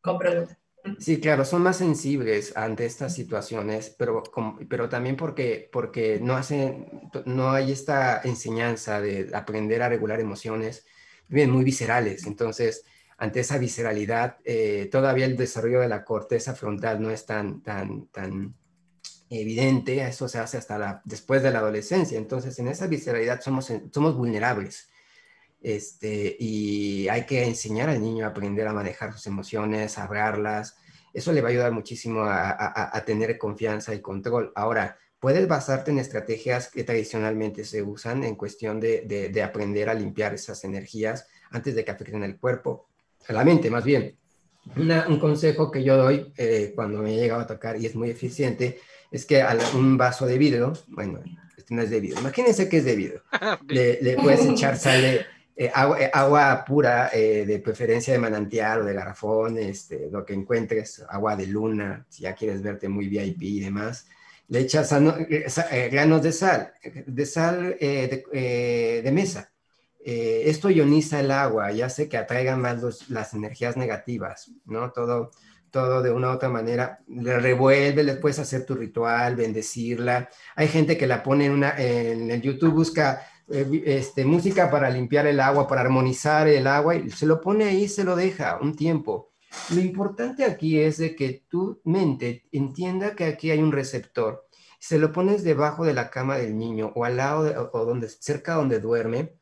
con pregunta. Sí, claro, son más sensibles ante estas situaciones, pero, pero también porque, porque no, hacen, no hay esta enseñanza de aprender a regular emociones, bien, muy viscerales. Entonces, ante esa visceralidad, eh, todavía el desarrollo de la corteza frontal no es tan, tan, tan evidente, eso se hace hasta después de la adolescencia, entonces en esa visceralidad somos, somos vulnerables. Este, y hay que enseñar al niño a aprender a manejar sus emociones, a hablarlas. Eso le va a ayudar muchísimo a, tener confianza y control. Ahora, puedes basarte en estrategias que tradicionalmente se usan en cuestión de, de aprender a limpiar esas energías antes de que afecten el cuerpo a la mente más bien. un consejo que yo doy eh, cuando me he llegado a tocar y es muy eficiente es que a un vaso de vidrio, bueno, este no es de vidrio, imagínense que es de vidrio, le, puedes echar sale, eh, agua, eh, agua, pura, de preferencia de manantial o de garrafón, este, lo que encuentres, agua de luna, si ya quieres verte muy VIP y demás, le echas granos de sal, de sal de mesa, eh, esto ioniza el agua y hace que atraigan más las energías negativas, ¿no? Todo, todo de una u otra manera, le revuelve, le puedes hacer tu ritual, bendecirla. Hay gente que la pone en, una, en el YouTube, busca eh, este, música para limpiar el agua, para armonizar el agua, y se lo pone ahí, se lo deja un tiempo. Lo importante aquí es de que tu mente entienda que aquí hay un receptor. Se lo pones debajo de la cama del niño o al lado o donde, cerca donde duerme,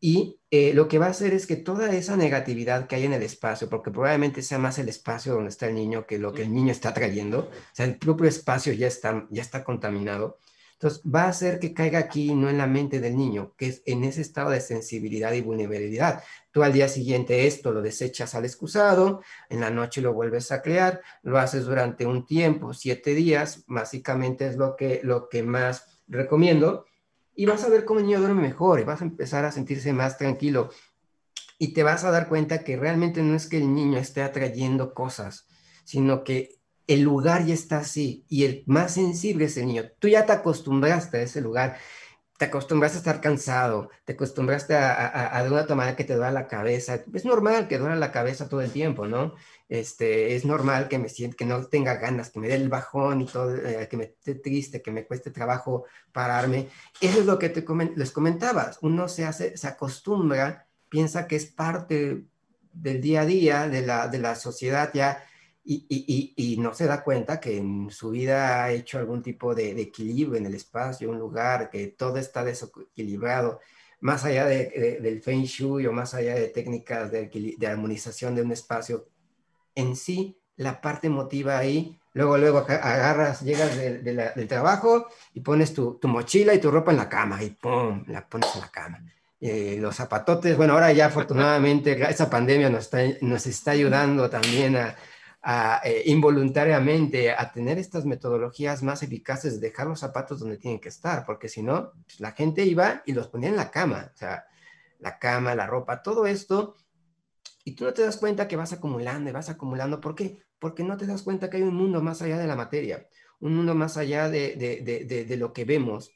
y eh, lo que va a hacer es que toda esa negatividad que hay en el espacio, porque probablemente sea más el espacio donde está el niño que lo que el niño está trayendo, o sea, el propio espacio ya está, ya está contaminado, entonces va a hacer que caiga aquí, no en la mente del niño, que es en ese estado de sensibilidad y vulnerabilidad. Tú al día siguiente esto lo desechas al excusado, en la noche lo vuelves a crear, lo haces durante un tiempo, siete días, básicamente es lo que, lo que más recomiendo y vas a ver cómo el niño duerme mejor y vas a empezar a sentirse más tranquilo y te vas a dar cuenta que realmente no es que el niño esté atrayendo cosas, sino que el lugar ya está así y el más sensible es el niño. Tú ya te acostumbraste a ese lugar, te acostumbraste a estar cansado, te acostumbraste a, a, a de una manera que te duele la cabeza. Es normal que duele la cabeza todo el tiempo, ¿no? Este, es normal que me sienta, que no tenga ganas, que me dé el bajón y todo, eh, que me esté triste, que me cueste trabajo pararme. Eso es lo que te les comentabas. Uno se hace, se acostumbra, piensa que es parte del día a día, de la, de la sociedad ya, y, y, y, no se da cuenta que en su vida ha hecho algún tipo de, equilibrio en el espacio, un lugar, que todo está desequilibrado más allá de, del feng shui o más allá de técnicas de, de, armonización de un espacio, en sí la parte emotiva ahí. Luego, luego agarras, llegas del trabajo y pones tu, mochila y tu ropa en la cama y ¡pum! La pones en la cama. Eh, los zapatotes, bueno, ahora ya afortunadamente esa pandemia nos está, nos está ayudando también a, eh, involuntariamente a tener estas metodologías más eficaces de dejar los zapatos donde tienen que estar, porque si no, pues, la gente iba y los ponía en la cama, o sea, la cama, la ropa, todo esto y tú no te das cuenta que vas acumulando y vas acumulando. ¿Por qué? Porque no te das cuenta que hay un mundo más allá de la materia, un mundo más allá de, de, de, lo que vemos.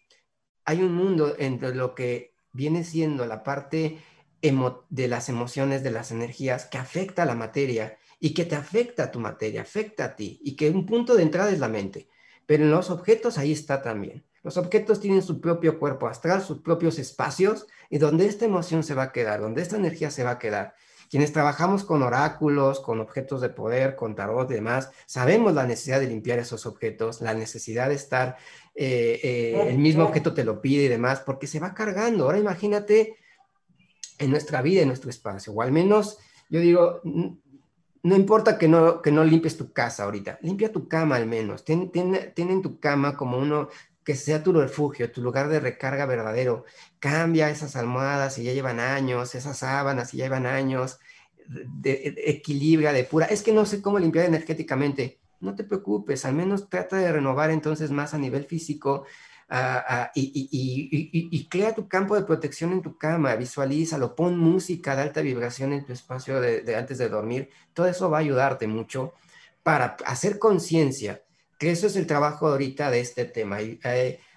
Hay un mundo entre lo que viene siendo la parte de las emociones, de las energías, que afecta a la materia y que te afecta a tu materia, afecta a ti, y que un punto de entrada es la mente. Pero en los objetos ahí está también. Los objetos tienen su propio cuerpo astral, sus propios espacios, y donde esta emoción se va a quedar, donde esta energía se va a quedar. Quienes trabajamos con oráculos, con objetos de poder, con tarot y demás, sabemos la necesidad de limpiar esos objetos, la necesidad de estar, eh, eh, el mismo objeto te lo pide y demás, porque se va cargando. Ahora imagínate en nuestra vida, en nuestro espacio, o al menos yo digo, no importa que no, que no limpies tu casa ahorita, limpia tu cama al menos, ten, ten, ten en tu cama como uno que sea tu refugio, tu lugar de recarga verdadero. Cambia esas almohadas si ya llevan años, esas sábanas si ya llevan años, de, equilibra, depura. Es que no sé cómo limpiar energéticamente. No te preocupes, al menos trata de renovar entonces más a nivel físico ah, ah, y, crea tu campo de protección en tu cama, visualízalo, pon música de alta vibración en tu espacio de antes de dormir. Todo eso va a ayudarte mucho para hacer conciencia que eso es el trabajo ahorita de este tema. Hay,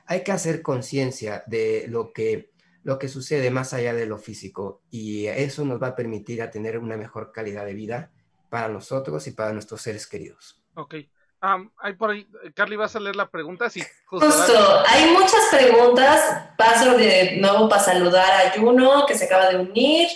hay, que hacer conciencia de lo que, lo que sucede más allá de lo físico y eso nos va a permitir a tener una mejor calidad de vida para nosotros y para nuestros seres queridos. Ok. Hay por ahí, Carly, ¿vas a leer la pregunta? Sí, justo, hay muchas preguntas. Paso de nuevo para saludar a Juno, que se acaba de unir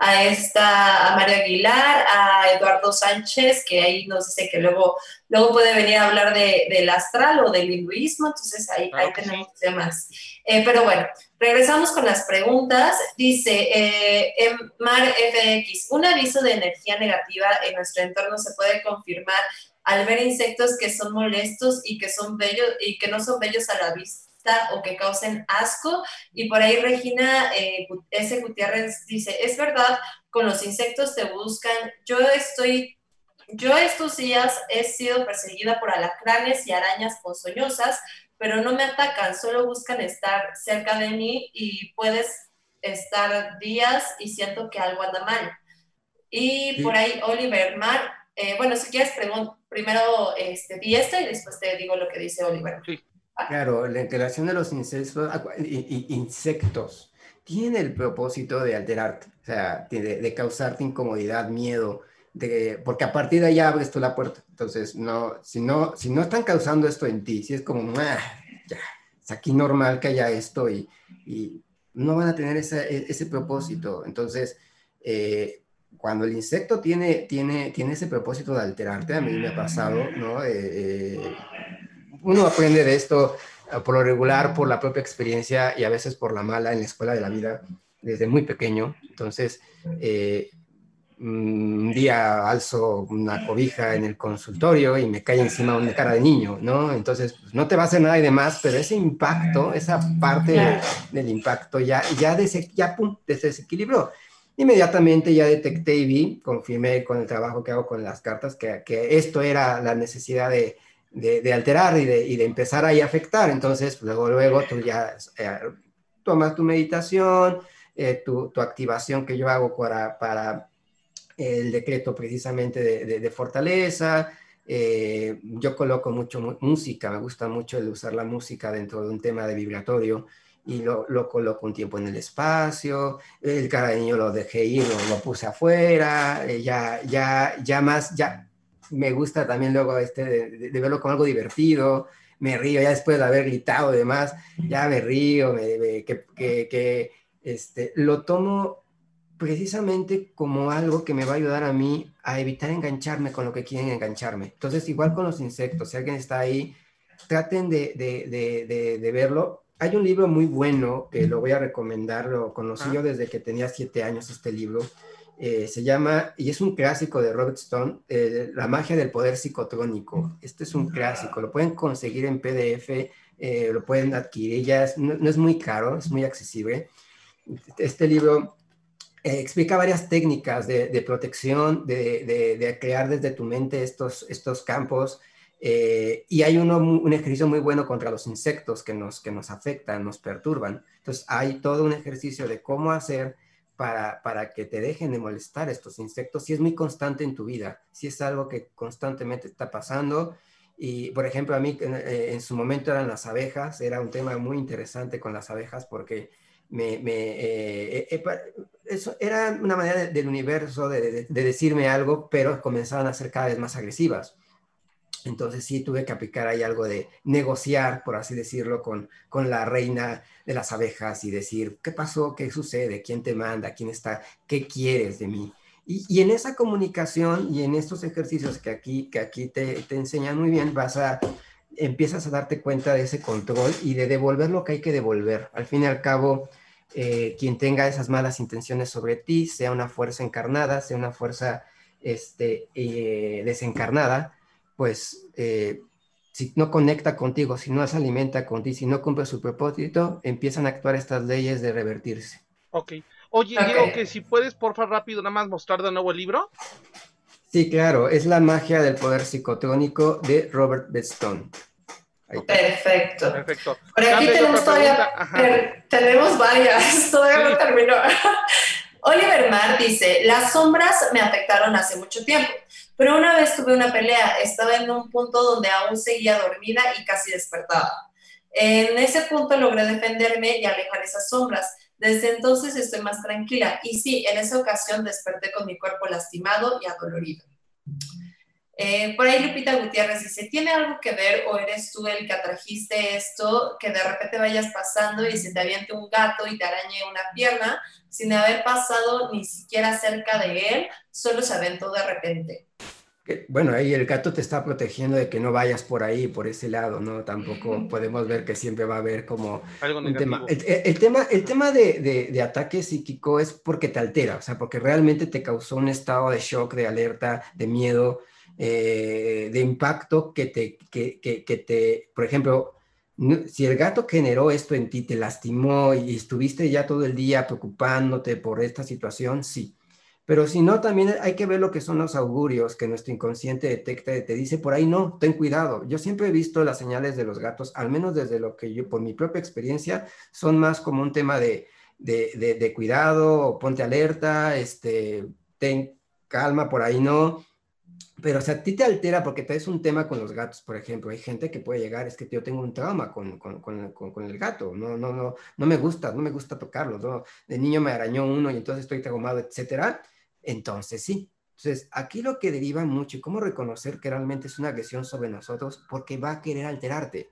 a esta, a María Aguilar, a Eduardo Sánchez, que ahí nos dice que luego, luego puede venir a hablar de, del astral o del hinduismo, entonces ahí, ahí tenemos temas. Eh, pero bueno, regresamos con las preguntas. Dice eh, Mar FX, ¿un aviso de energía negativa en nuestro entorno se puede confirmar al ver insectos que son molestos y que son bellos y que no son bellos a la vista? o que causen asco. Y por ahí Regina eh, S. Gutiérrez dice, es verdad, con los insectos te buscan. Yo estoy, yo estos días he sido perseguida por alacranes y arañas ponzoñosas, pero no me atacan, solo buscan estar cerca de mí y puedes estar días y siento que algo anda mal. Y por ahí Oliver Mar, eh, bueno, si quieres, primero este, di esto y después te digo lo que dice Oliver. Sí. Claro, la integración de los insectos, insectos tiene el propósito de alterarte, o sea, de, causarte incomodidad, miedo, de, porque a partir de ahí abres tú la puerta. Entonces, no, si no, si no están causando esto en ti, si es como, ah, ya, es aquí normal que haya esto y, y no van a tener ese, ese propósito. Entonces, eh, cuando el insecto tiene, tiene, tiene ese propósito de alterarte, a mí me ha pasado, ¿no? Eh, eh, uno aprende de esto por lo regular, por la propia experiencia y a veces por la mala en la escuela de la vida desde muy pequeño. Entonces, un día alzo una cobija en el consultorio y me cae encima una cara de niño, ¿no? Entonces, pues, no te va a hacer nada y demás, pero ese impacto, esa parte del impacto ya, ya, des, ya pum, desequilibró. Inmediatamente ya detecté y vi, confirmé con el trabajo que hago con las cartas, que, que esto era la necesidad de, de, alterar y de, y de, empezar ahí a afectar. Entonces, luego, luego tú ya eh, tomas tu meditación, eh, tu, tu, activación que yo hago para, para el decreto precisamente de, de fortaleza. Eh, yo coloco mucho música, me gusta mucho el usar la música dentro de un tema de vibratorio y lo, lo, coloco un tiempo en el espacio, el cariño lo dejé ir, lo, puse afuera, eh, ya, ya, ya más, ya me gusta también luego este de, verlo como algo divertido, me río, ya después de haber gritado y demás, ya me río, me, que, que, que, este, lo tomo precisamente como algo que me va a ayudar a mí a evitar engancharme con lo que quieren engancharme. Entonces, igual con los insectos, si alguien está ahí, traten de, de, de, de verlo hay un libro muy bueno que lo voy a recomendar, lo conocí yo desde que tenía siete años este libro. Eh, se llama, y es un clásico de Robert Stone, eh, La magia del poder psicotrónico. Este es un clásico, lo pueden conseguir en PDF, eh, lo pueden adquirir, ya no, es muy caro, es muy accesible. Este libro explica varias técnicas de, protección, de, de, de, crear desde tu mente estos, estos campos eh, y hay uno, un ejercicio muy bueno contra los insectos que nos, que nos afectan, nos perturban. Entonces hay todo un ejercicio de cómo hacer para, para que te dejen de molestar estos insectos si es muy constante en tu vida, si es algo que constantemente está pasando. Y, por ejemplo, a mí eh, en su momento eran las abejas, era un tema muy interesante con las abejas porque me, me eh, eso era una manera del universo de, de decirme algo, pero comenzaban a ser cada vez más agresivas. Entonces sí tuve que aplicar ahí algo de negociar, por así decirlo, con, con la reina de las abejas y decir, ¿qué pasó? ¿Qué sucede? ¿Quién te manda? ¿Quién está? ¿Qué quieres de mí? Y, y en esa comunicación y en estos ejercicios que aquí, que aquí te, te, enseñan muy bien, vas a, empiezas a darte cuenta de ese control y de devolver lo que hay que devolver. Al fin y al cabo, eh, quien tenga esas malas intenciones sobre ti, sea una fuerza encarnada, sea una fuerza este, eh, desencarnada, pues eh, si no conecta contigo, si no se alimenta contigo, si no cumple su propósito, empiezan a actuar estas leyes de revertirse. Ok. Oye, digo que si puedes, porfa, rápido, nada más mostrar de nuevo el libro. Sí, claro, es La magia del poder psicotrónico de Robert Bestone. Perfecto. Perfecto. Por aquí tenemos todavía, tenemos varias, todavía no terminó. Oliver Mar dice, las sombras me afectaron hace mucho tiempo. Pero una vez tuve una pelea, estaba en un punto donde aún seguía dormida y casi despertaba. En ese punto logré defenderme y alejar esas sombras. Desde entonces estoy más tranquila y sí, en esa ocasión desperté con mi cuerpo lastimado y adolorido. Eh, por ahí Lupita Gutiérrez dice, ¿tiene algo que ver o eres tú el que atrajiste esto, que de repente vayas pasando y se te aviente un gato y te arañe una pierna sin haber pasado ni siquiera cerca de él, solo se aventó de repente? Bueno, ahí el gato te está protegiendo de que no vayas por ahí, por ese lado, ¿no? Tampoco podemos ver que siempre va a haber como un tema. El, tema, el tema de, de, de, ataque psíquico es porque te altera, o sea, porque realmente te causó un estado de shock, de alerta, de miedo, eh, de impacto que te, que, que, que te, por ejemplo, si el gato generó esto en ti, te lastimó y estuviste ya todo el día preocupándote por esta situación, sí. Pero si no, también hay que ver lo que son los augurios que nuestro inconsciente detecta y te dice por ahí, no, ten cuidado. Yo siempre he visto las señales de los gatos, al menos desde lo que yo, por mi propia experiencia, son más como un tema de, de, de, de cuidado, ponte alerta, este, ten calma, por ahí no. Pero, o sea, a ti te altera porque te es un tema con los gatos, por ejemplo. Hay gente que puede llegar, es que yo tengo un trauma con, con, con, con el gato. No, no, no, no me gusta, no me gusta tocarlo. ¿no? De niño me arañó uno y entonces estoy traumado, etcétera. Entonces sí, Entonces, aquí lo que deriva mucho y cómo reconocer que realmente es una agresión sobre nosotros, porque va a querer alterarte,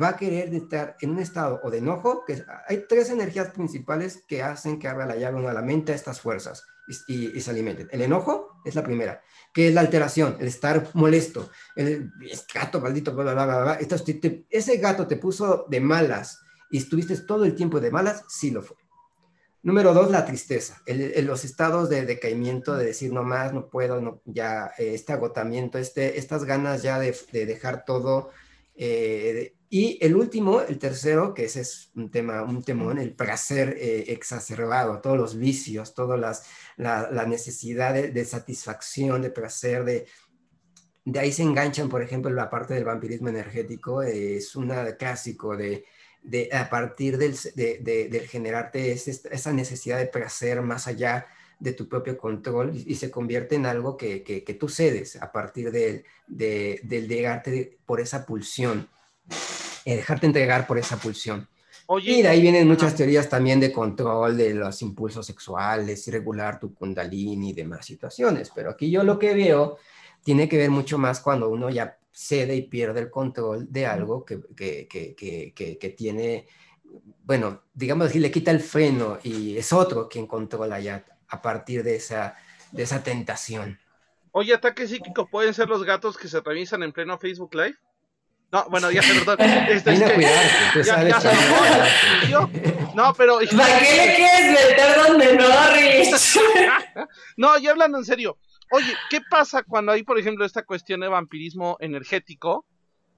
va a querer estar en un estado o de enojo, hay tres energías principales que hacen que abra la llave a la mente a estas fuerzas y, se alimenten. El enojo es la primera, que es la alteración, el estar molesto, el, gato maldito, bla, bla, bla, bla. ese gato te puso de malas y estuviste todo el tiempo de malas, sí lo fue. Número dos, la tristeza, los estados de decaimiento, de decir no más, no puedo, no, ya eh, este agotamiento, este, estas ganas ya de, dejar todo. Eh, y el último, el tercero, que ese es un tema, un temón, el placer eh, exacerbado, todos los vicios, toda la, la, necesidad de, de, satisfacción, de placer, de, de ahí se enganchan, por ejemplo, la parte del vampirismo energético, es un clásico de de, a partir del, de, generarte esa necesidad de placer más allá de tu propio control y, se convierte en algo que, que, tú cedes a partir de, del dejarte por esa pulsión, eh, dejarte entregar por esa pulsión. y de ahí vienen muchas teorías también de control de los impulsos sexuales, irregular tu kundalini y demás situaciones, pero aquí yo lo que veo tiene que ver mucho más cuando uno ya cede y pierde el control de algo que, que, que, que, tiene, bueno, digamos así, le quita el freno y es otro quien controla ya a partir de esa, de esa tentación. Oye, ataque psíquico, ¿pueden ser los gatos que se revisan en pleno Facebook Live? No, bueno, ya, perdón. Este, es que, ya, ya no, pero... ¿Para qué le quieres meter donde no, no, ya hablando en serio. Oye, ¿qué pasa cuando hay, por ejemplo, esta cuestión de vampirismo energético?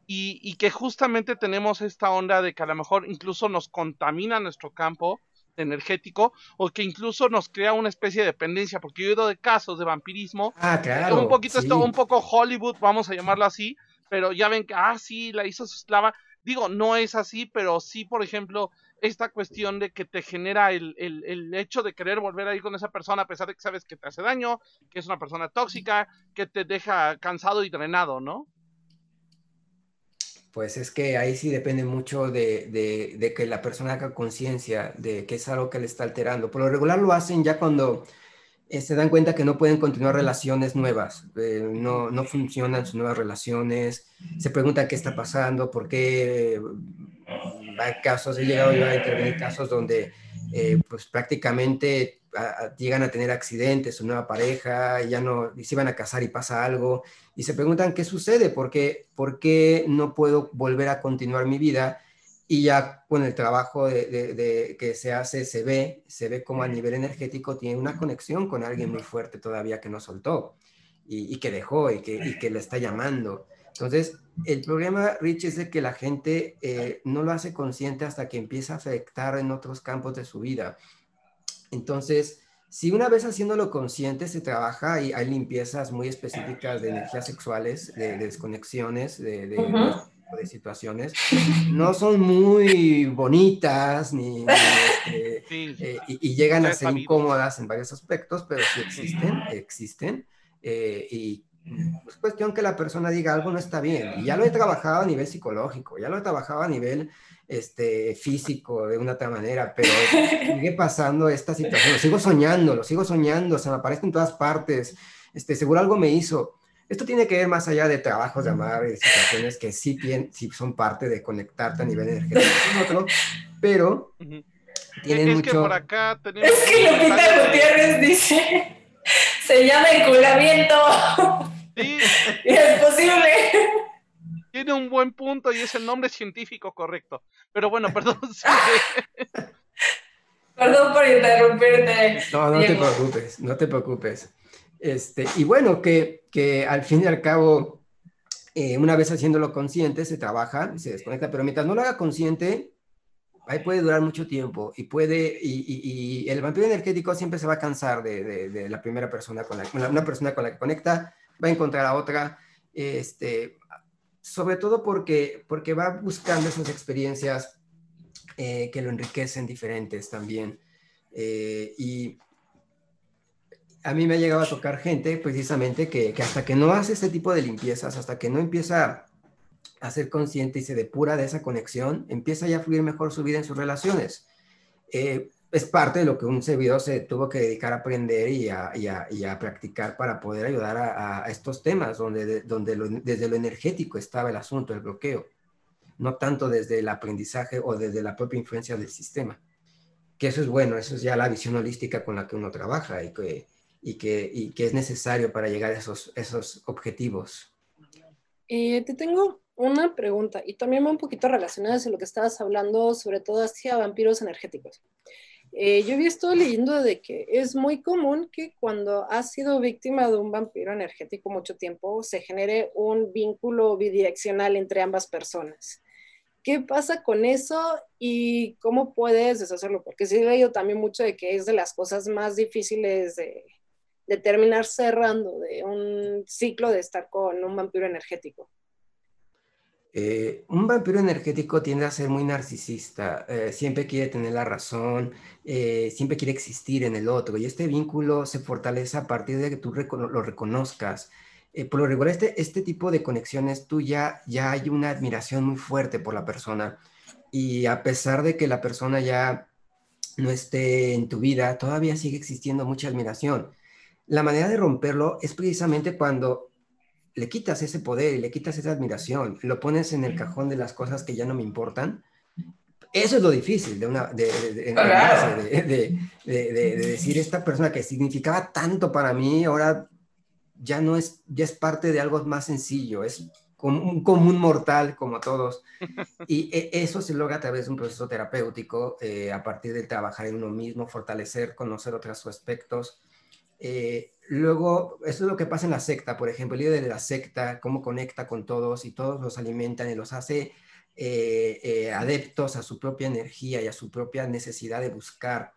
Y, que justamente tenemos esta onda de que a lo mejor incluso nos contamina nuestro campo energético o que incluso nos crea una especie de dependencia, porque yo he oído de casos de vampirismo, ah, claro, un poquito esto, un poco Hollywood, vamos a llamarlo así, pero ya ven que, ah, sí, la hizo su esclava, digo, no es así, pero sí, por ejemplo, esta cuestión de que te genera el, el, hecho de querer volver a ir con esa persona a pesar de que sabes que te hace daño, que es una persona tóxica, que te deja cansado y drenado, ¿no? Pues es que ahí sí depende mucho de, de, que la persona haga conciencia de que es algo que le está alterando. Por lo regular lo hacen ya cuando eh, se dan cuenta que no pueden continuar relaciones nuevas, eh, no, no funcionan sus nuevas relaciones, se preguntan qué está pasando, por qué casos, he llegado yo a intervenir casos donde eh, pues prácticamente llegan a tener accidentes, su nueva pareja, ya no, y se iban a casar y pasa algo, y se preguntan qué sucede, por qué, por qué no puedo volver a continuar mi vida, y ya con el trabajo de, que se hace, se ve, se ve como a nivel energético tiene una conexión con alguien muy fuerte todavía que no soltó, y, que dejó, y que, y que le está llamando. Entonces, el problema, Rich, es de que la gente eh, no lo hace consciente hasta que empieza a afectar en otros campos de su vida. Entonces, si una vez haciéndolo consciente se trabaja y hay limpiezas muy específicas de energías sexuales, de, desconexiones, de, de, situaciones, no son muy bonitas ni, este, eh, y, llegan a ser incómodas en varios aspectos, pero sí existen, existen. Eh, y es cuestión que la persona diga algo no está bien. Y ya lo he trabajado a nivel psicológico, ya lo he trabajado a nivel este, físico de una otra manera, pero sigue pasando esta situación. Lo sigo soñando, lo sigo soñando, se me aparece en todas partes. Este, seguro algo me hizo. Esto tiene que ver más allá de trabajos de amar y situaciones que sí, sí son parte de conectarte a nivel energético con otro, pero tienen es mucho... que por acá tenemos... Es que Lupita Gutiérrez dice se llama enculamiento. Sí. es posible. Tiene un buen punto y es el nombre científico correcto. Pero bueno, perdón. Perdón por interrumpirte. No, no te preocupes, no te preocupes. Este, y bueno, que, que al fin y al cabo, eh, una vez haciéndolo consciente, se trabaja, se desconecta, pero mientras no lo haga consciente, ahí puede durar mucho tiempo y puede, y, el vampiro energético siempre se va a cansar de, la primera persona con la, una persona con la que conecta, va a encontrar a otra, este, sobre todo porque, porque va buscando esas experiencias eh, que lo enriquecen diferentes también. Eh, y a mí me ha llegado a tocar gente precisamente que, que hasta que no hace este tipo de limpiezas, hasta que no empieza a ser consciente y se depura de esa conexión, empieza ya a fluir mejor su vida en sus relaciones. Eh, es parte de lo que un servidor se tuvo que dedicar a aprender y a, y a, practicar para poder ayudar a, estos temas, donde, donde desde lo energético estaba el asunto, el bloqueo, no tanto desde el aprendizaje o desde la propia influencia del sistema. Que eso es bueno, eso es ya la visión holística con la que uno trabaja y que, y que, y que es necesario para llegar a esos, esos objetivos. Eh, te tengo una pregunta y también va un poquito relacionada a lo que estabas hablando, sobre todo hacia vampiros energéticos. Eh, yo había estado leyendo de que es muy común que cuando has sido víctima de un vampiro energético mucho tiempo se genere un vínculo bidireccional entre ambas personas. ¿Qué pasa con eso y cómo puedes deshacerlo? Porque sí leído también mucho de que es de las cosas más difíciles de, de terminar cerrando de un ciclo de estar con un vampiro energético. Eh, un vampiro energético tiende a ser muy narcisista, eh, siempre quiere tener la razón, eh, siempre quiere existir en el otro y este vínculo se fortalece a partir de que tú lo reconozcas. por lo regular, este, este tipo de conexiones, tú ya, ya hay una admiración muy fuerte por la persona y a pesar de que la persona ya no esté en tu vida, todavía sigue existiendo mucha admiración. La manera de romperlo es precisamente cuando le quitas ese poder y le quitas esa admiración, lo pones en el cajón de las cosas que ya no me importan. Eso es lo difícil de, una, de, de, de, decir esta persona que significaba tanto para mí, ahora ya no es, ya es parte de algo más sencillo, es como un común mortal como todos. Y e, eso se logra a través de un proceso terapéutico, eh, a partir de trabajar en uno mismo, fortalecer, conocer otros aspectos. Eh, Luego, eso es lo que pasa en la secta, por ejemplo, el líder de la secta, cómo conecta con todos y todos los alimentan y los hace eh, eh, adeptos a su propia energía y a su propia necesidad de buscar.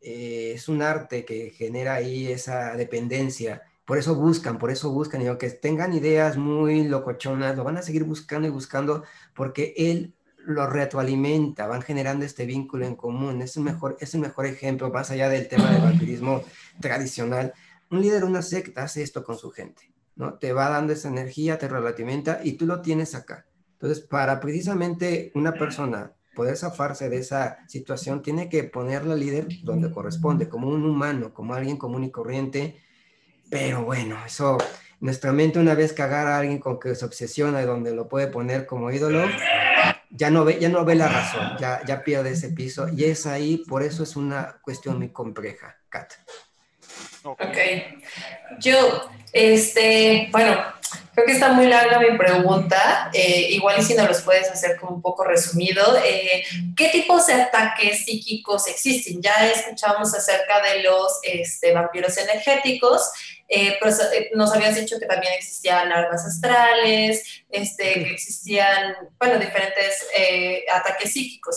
Eh, es un arte que genera ahí esa dependencia. Por eso buscan, por eso buscan, y aunque tengan ideas muy locochonas, lo van a seguir buscando y buscando porque él lo retroalimenta, van generando este vínculo en común. Es un mejor, es un mejor ejemplo, más allá del tema del vampirismo tradicional, un líder de una secta hace esto con su gente, ¿no? Te va dando esa energía, te relativamente y tú lo tienes acá. Entonces, para precisamente una persona poder zafarse de esa situación, tiene que ponerla líder donde corresponde, como un humano, como alguien común y corriente. Pero bueno, eso, nuestra mente una vez agarra a alguien con que se obsesiona y donde lo puede poner como ídolo, ya no ve, ya no ve la razón, ya, ya pierde ese piso y es ahí, por eso es una cuestión muy compleja, Kat. Ok. Yo, este, bueno, creo que está muy larga mi pregunta. Eh, igual y si nos los puedes hacer como un poco resumido. Eh, ¿Qué tipos de ataques psíquicos existen? Ya escuchamos acerca de los este, vampiros energéticos. Eh, pero nos habías dicho que también existían armas astrales, este, que existían, bueno, diferentes ataques psíquicos.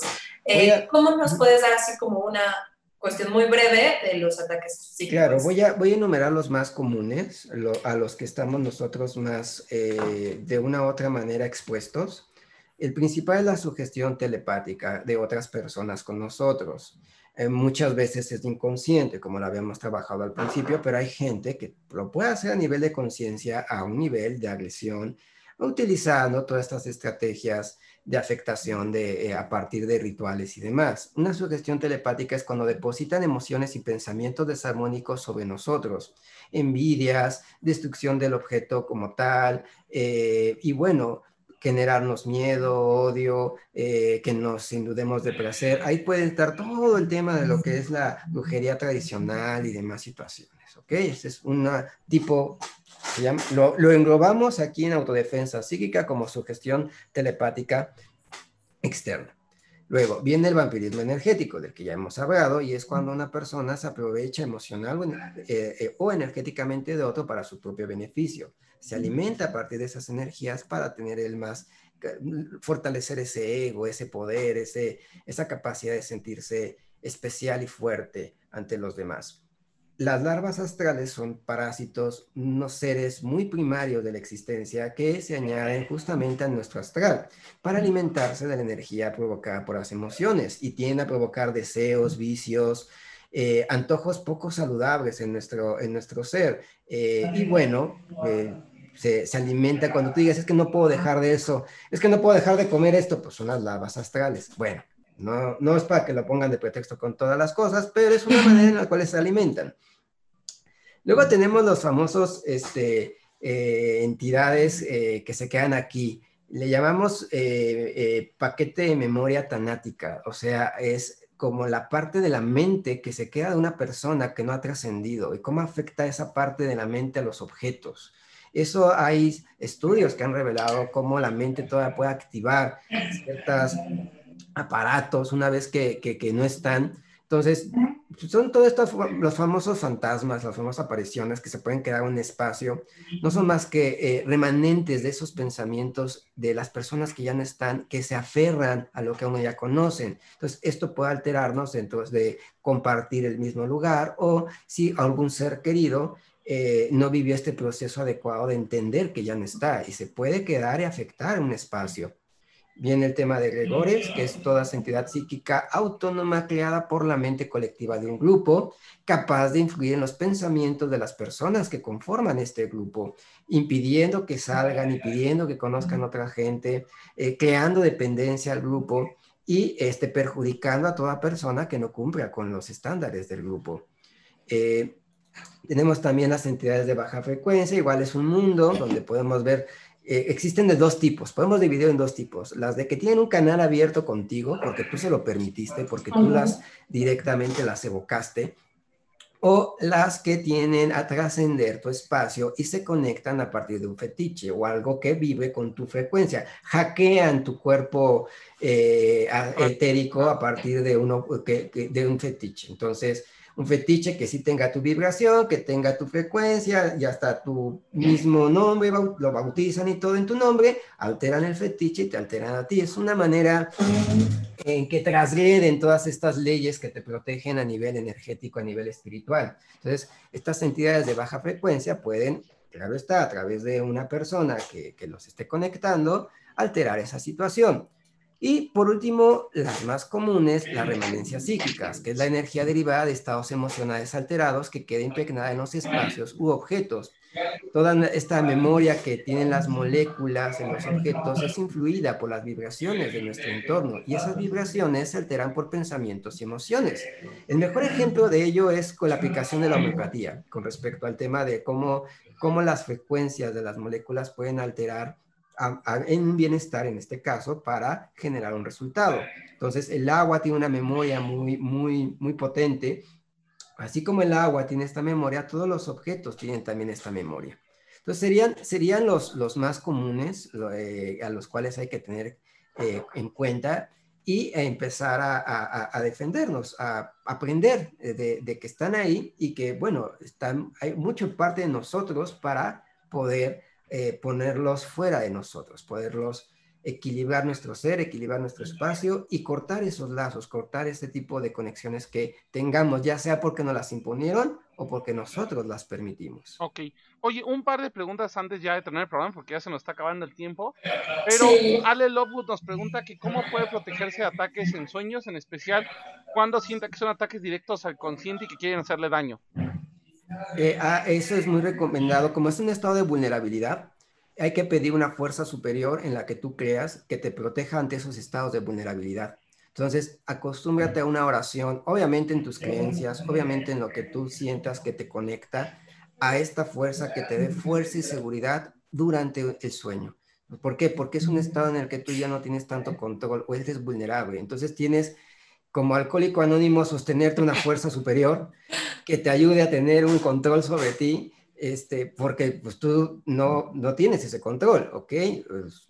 ¿Cómo nos puedes dar así como una, cuestión muy breve de los ataques psíquicos. Claro, voy a, voy a enumerar los más comunes, a los que estamos nosotros más eh, de una u otra manera expuestos. El principal es la sugestión telepática de otras personas con nosotros. Eh, muchas veces es inconsciente, como lo habíamos trabajado al principio, pero hay gente que lo puede hacer a nivel de conciencia, a un nivel de agresión, utilizando todas estas estrategias de afectación de, eh, a partir de rituales y demás. Una sugestión telepática es cuando depositan emociones y pensamientos desarmónicos sobre nosotros, envidias, destrucción del objeto como tal, eh, y bueno, generarnos miedo, odio, eh, que nos indudemos de placer. Ahí puede estar todo el tema de lo que es la brujería tradicional y demás situaciones, ¿ok? Este es un tipo lo, englobamos aquí en autodefensa psíquica como sugestión telepática externa. Luego viene el vampirismo energético, del que ya hemos hablado, y es cuando una persona se aprovecha emocional eh, eh, o energéticamente de otro para su propio beneficio. Se alimenta a partir de esas energías para tener el más, fortalecer ese ego, ese poder, ese, esa capacidad de sentirse especial y fuerte ante los demás. Las larvas astrales son parásitos, unos seres muy primarios de la existencia que se añaden justamente a nuestro astral para alimentarse de la energía provocada por las emociones y tienden a provocar deseos, vicios, eh, antojos poco saludables en nuestro, en nuestro ser. Eh, y bueno, eh, se, se, alimenta cuando tú digas, es que no puedo dejar de eso, es que no puedo dejar de comer esto, pues son las larvas astrales. Bueno, No, no es para que lo pongan de pretexto con todas las cosas, pero es una manera en la cual se alimentan. Luego tenemos los famosos este, eh, entidades eh, que se quedan aquí. Le llamamos eh, paquete de memoria tanática, o sea, es como la parte de la mente que se queda de una persona que no ha trascendido y cómo afecta esa parte de la mente a los objetos. Eso hay estudios que han revelado cómo la mente todavía puede activar ciertos aparatos una vez que, que no están entonces, son todos estos, los famosos fantasmas, las famosas apariciones que se pueden quedar en un espacio, no son más que eh, remanentes de esos pensamientos de las personas que ya no están, que se aferran a lo que uno ya conocen. Entonces, esto puede alterarnos entonces de compartir el mismo lugar o si algún ser querido eh, no vivió este proceso adecuado de entender que ya no está y se puede quedar y afectar un espacio. Viene el tema de Gregores, que es toda entidad psíquica autónoma creada por la mente colectiva de un grupo, capaz de influir en los pensamientos de las personas que conforman este grupo, impidiendo que salgan, impidiendo que conozcan otra gente, eh, creando dependencia al grupo y este, perjudicando a toda persona que no cumpla con los estándares del grupo. Eh, tenemos también las entidades de baja frecuencia, igual es un mundo donde podemos ver eh, existen de dos tipos, podemos dividir en dos tipos, las de que tienen un canal abierto contigo porque tú se lo permitiste, porque tú las directamente las evocaste, o las que tienen a trascender tu espacio y se conectan a partir de un fetiche o algo que vive con tu frecuencia, hackean tu cuerpo eh, etérico a partir de, uno, de un fetiche. Entonces, un fetiche que sí tenga tu vibración, que tenga tu frecuencia, ya está tu mismo nombre, lo bautizan y todo en tu nombre, alteran el fetiche y te alteran a ti. Es una manera en que transgreden todas estas leyes que te protegen a nivel energético, a nivel espiritual. Entonces, estas entidades de baja frecuencia pueden, claro está, a través de una persona que, que los esté conectando, alterar esa situación. Y por último, las más comunes, las remanencias psíquicas, que es la energía derivada de estados emocionales alterados que queda impregnada en los espacios u objetos. Toda esta memoria que tienen las moléculas en los objetos es influida por las vibraciones de nuestro entorno y esas vibraciones se alteran por pensamientos y emociones. El mejor ejemplo de ello es con la aplicación de la homeopatía, con respecto al tema de cómo, cómo las frecuencias de las moléculas pueden alterar en un bienestar, en este caso, para generar un resultado. Entonces, el agua tiene una memoria muy, muy, muy potente. Así como el agua tiene esta memoria, todos los objetos tienen también esta memoria. Entonces, serían, serían los, los más comunes eh, a los cuales hay que tener eh, en cuenta y empezar a, a, defendernos, a aprender de, de, que están ahí y que, bueno, están, hay mucha parte de nosotros para poder eh, ponerlos fuera de nosotros, poderlos equilibrar nuestro ser, equilibrar nuestro espacio y cortar esos lazos, cortar este tipo de conexiones que tengamos, ya sea porque nos las imponieron o porque nosotros las permitimos. Ok. Oye, un par de preguntas antes ya de terminar el programa, porque ya se nos está acabando el tiempo. Pero Ale Lovewood nos pregunta que cómo puede protegerse de ataques en sueños, en especial cuando sienta que son ataques directos al consciente y que quieren hacerle daño. Eh, ah, eso es muy recomendado. Como es un estado de vulnerabilidad, hay que pedir una fuerza superior en la que tú creas que te proteja ante esos estados de vulnerabilidad. Entonces, acostúmbrate a una oración, obviamente en tus creencias, obviamente en lo que tú sientas que te conecta a esta fuerza que te dé fuerza y seguridad durante el sueño. ¿Por qué? Porque es un estado en el que tú ya no tienes tanto control o eres vulnerable. Entonces tienes como alcohólico anónimo sostenerte una fuerza superior que te ayude a tener un control sobre ti, este, porque pues tú no, no tienes ese control, ¿ok? Es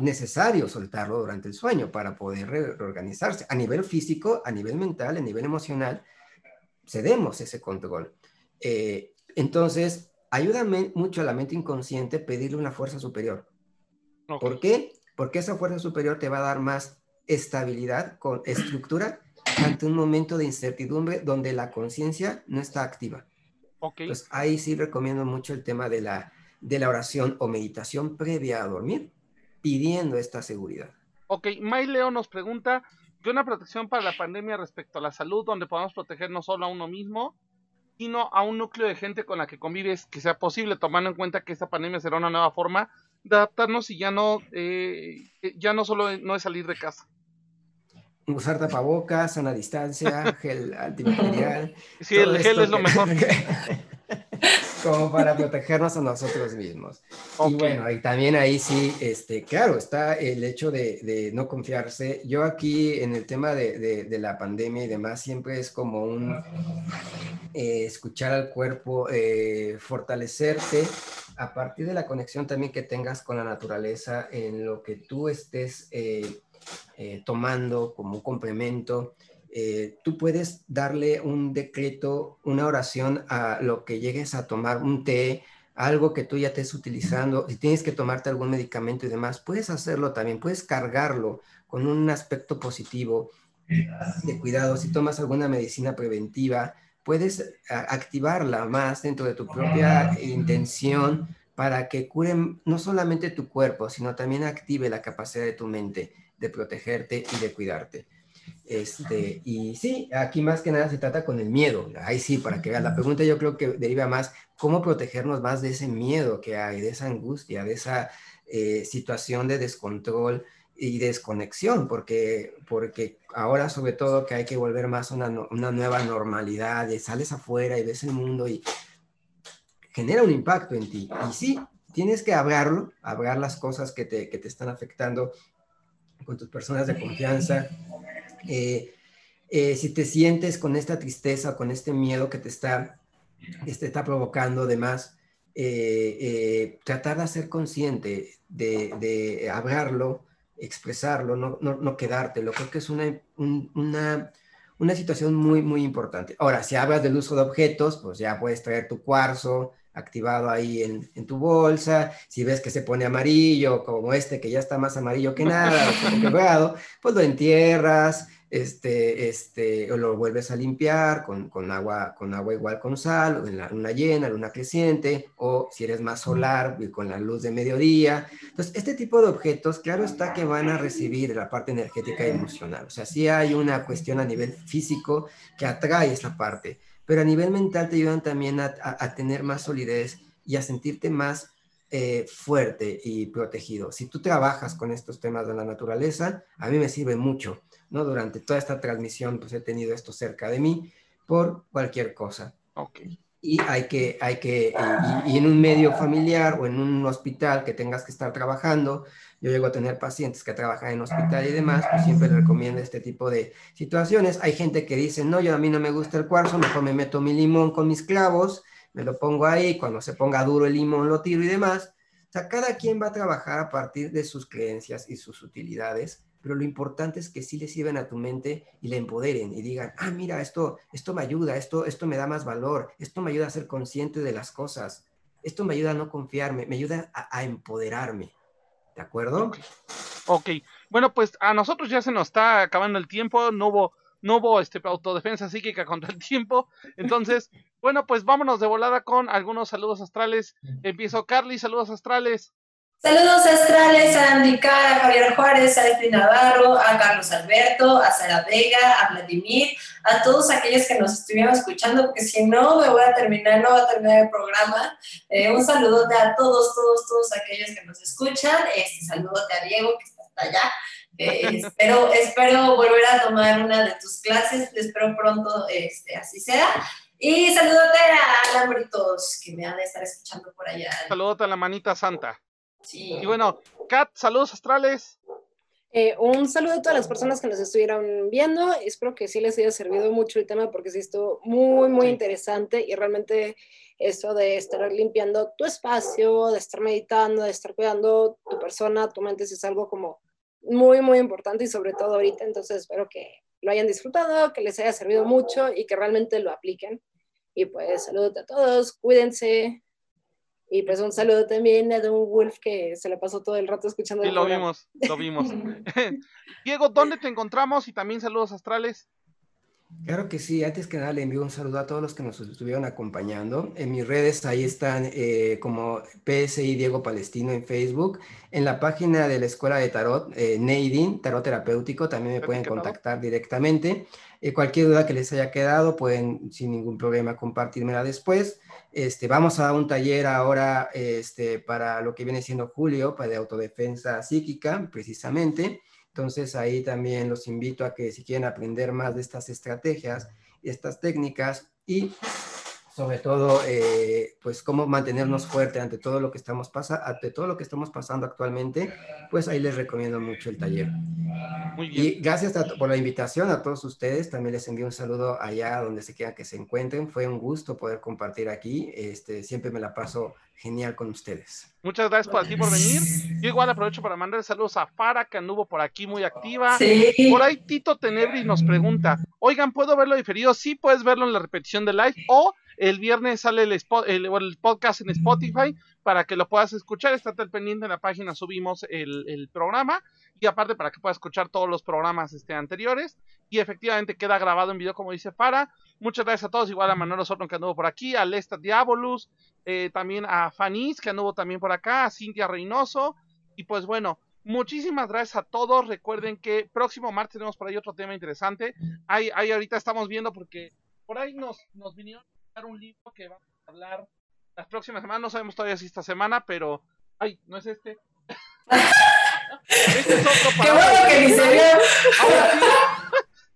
necesario soltarlo durante el sueño para poder reorganizarse. A nivel físico, a nivel mental, a nivel emocional, cedemos ese control. Eh, entonces, ayuda mucho a la mente inconsciente pedirle una fuerza superior. ¿Por qué? Porque esa fuerza superior te va a dar más estabilidad, con estructura ante un momento de incertidumbre donde la conciencia no está activa. Okay. Entonces ahí sí recomiendo mucho el tema de la, de la oración o meditación previa a dormir, pidiendo esta seguridad. Ok, May Leo nos pregunta, ¿qué una protección para la pandemia respecto a la salud donde podamos proteger no solo a uno mismo, sino a un núcleo de gente con la que convives que sea posible, tomando en cuenta que esta pandemia será una nueva forma de adaptarnos y ya no, eh, ya no solo no es salir de casa? Usar tapabocas, sana distancia, gel antibacterial. Sí, el gel es lo mejor. como para protegernos a nosotros mismos. Y bueno, y también ahí sí, este, claro, está el hecho de, no confiarse. Yo aquí en el tema de, la pandemia y demás, siempre es como un eh, escuchar al cuerpo, eh, fortalecerte a partir de la conexión también que tengas con la naturaleza en lo que tú estés eh, tomando como un complemento. Eh, tú puedes darle un decreto, una oración a lo que llegues a tomar, un té, algo que tú ya estés utilizando, si tienes que tomarte algún medicamento y demás, puedes hacerlo también, puedes cargarlo con un aspecto positivo de cuidado. Si tomas alguna medicina preventiva, puedes activarla más dentro de tu propia intención para que cure no solamente tu cuerpo, sino también active la capacidad de tu mente de protegerte y de cuidarte. Este, y sí, aquí más que nada se trata con el miedo. Ahí sí, para que vean, la pregunta yo creo que deriva más cómo protegernos más de ese miedo que hay, de esa angustia, de esa eh, situación de descontrol y desconexión, porque, porque ahora sobre todo que hay que volver más a una, una nueva normalidad, de sales afuera y ves el mundo y genera un impacto en ti. Y sí, tienes que hablarlo, hablar las cosas que te, que te están afectando con tus personas de confianza, eh, eh, si te sientes con esta tristeza, con este miedo que te está, este, está provocando, además, eh, tratar de ser consciente, de, hablarlo, expresarlo, no, no, no quedártelo. Creo que es una, una, una situación muy, muy importante. Ahora, si hablas del uso de objetos, pues ya puedes traer tu cuarzo, activado ahí en, en, tu bolsa, si ves que se pone amarillo, como este que ya está más amarillo que nada, quebrado, pues lo entierras, este, este, o lo vuelves a limpiar con, con, agua, con agua igual con sal, en la luna llena, luna creciente, o si eres más solar, con la luz de mediodía. Entonces, este tipo de objetos, claro está que van a recibir la parte energética y emocional. O sea, sí hay una cuestión a nivel físico que atrae esa parte pero a nivel mental te ayudan también a, tener más solidez y a sentirte más eh, fuerte y protegido. Si tú trabajas con estos temas de la naturaleza, a mí me sirve mucho, ¿no? Durante toda esta transmisión, pues he tenido esto cerca de mí por cualquier cosa. Ok. Y hay que, hay que, y en un medio familiar o en un hospital que tengas que estar trabajando, yo llego a tener pacientes que trabajan en hospital y demás, pues siempre les recomiendo este tipo de situaciones. Hay gente que dice, no, yo a mí no me gusta el cuarzo, mejor me meto mi limón con mis clavos, me lo pongo ahí, cuando se ponga duro el limón lo tiro y demás. O sea, cada quien va a trabajar a partir de sus creencias y sus utilidades, pero lo importante es que sí le sirven a tu mente y le empoderen y digan, ah, mira, esto, esto me ayuda, esto, esto me da más valor, esto me ayuda a ser consciente de las cosas, esto me ayuda a no confiarme, me ayuda a empoderarme. ¿De acuerdo? ok. Bueno, pues a nosotros ya se nos está acabando el tiempo. No hubo, no hubo este, autodefensa psíquica contra el tiempo. Entonces, bueno, pues vámonos de volada con algunos saludos astrales. Empiezo, Carly, saludos astrales. Saludos astrales a Andy a Javier Juárez, a Efri Navarro, a Carlos Alberto, a Sara Vega, a Vladimir, a todos aquellos que nos estuvieron escuchando, porque si no me voy a terminar, no va a terminar el programa. Eh, un saludote a todos, todos, todos aquellos que nos escuchan. Este saludote a Diego, que está hasta allá. Eh, espero, espero volver a tomar una de tus clases, espero pronto este, así sea. Y saludote a Lambritos, que me han de estar escuchando por allá. Saludote a la manita santa. Y bueno, Kat, saludos astrales. Eh, un saludo a todas las personas que nos estuvieron viendo. Espero que sí les haya servido mucho el tema porque sí estuvo muy, muy interesante y realmente eso de estar limpiando tu espacio, de estar meditando, de estar cuidando tu persona, tu mente, es algo como muy, muy importante y sobre todo ahorita. Entonces espero que lo hayan disfrutado, que les haya servido mucho y que realmente lo apliquen. Y pues saludos a todos, cuídense, y pues un saludo también a Don Wolf que se le pasó todo el rato escuchando. Sí, lo vimos, lo vimos. Diego, ¿dónde te encontramos? Y también saludos astrales. Claro que sí, antes que nada le envío un saludo a todos los que nos estuvieron acompañando. En mis redes ahí están eh, como PSI Diego Palestino en Facebook. En la página de la Escuela de Tarot, eh, Neidin, Tarot Terapéutico, también me pueden contactar directamente. Eh, cualquier duda que les haya quedado, pueden sin ningún problema compartírmela después. Este, vamos a dar un taller ahora este, para lo que viene siendo julio, para de autodefensa psíquica, precisamente. Entonces ahí también los invito a que si quieren aprender más de estas estrategias estas técnicas y sobre todo, eh, pues cómo mantenernos fuerte ante todo lo que estamos pasando, ante todo lo que estamos pasando actualmente, pues ahí les recomiendo mucho el taller. Muy bien. Y gracias por la invitación a todos ustedes. También les envío un saludo allá donde se quieran que se encuentren. Fue un gusto poder compartir aquí. Este, siempre me la paso genial con ustedes. Muchas gracias por ti por venir. Yo igual aprovecho para mandar saludos a Fara, que anduvo por aquí muy activa. Sí. Por ahí Tito Tenebri nos pregunta, oigan, ¿puedo verlo diferido? Sí, puedes verlo en la repetición de live o el viernes sale el, el, podcast en Spotify para que lo puedas escuchar. Estate al pendiente en la página, subimos el, programa. Y aparte para que puedas escuchar todos los programas este, anteriores. Y efectivamente queda grabado en video como dice Para. Muchas gracias a todos. Igual a Manuel Osorno que anduvo por aquí. A Lesta Diabolus. Eh, también a Fanis que anduvo también por acá. A Cintia Reynoso. Y pues bueno, Muchísimas gracias a todos. Recuerden que próximo martes tenemos por ahí otro tema interesante. Ahí, ahí ahorita estamos viendo porque por ahí nos, nos vinieron un libro que vamos a hablar las próximas semanas. No sabemos todavía si esta semana, pero. Ay, no es este. este es otro para. Qué bueno que ni se vio.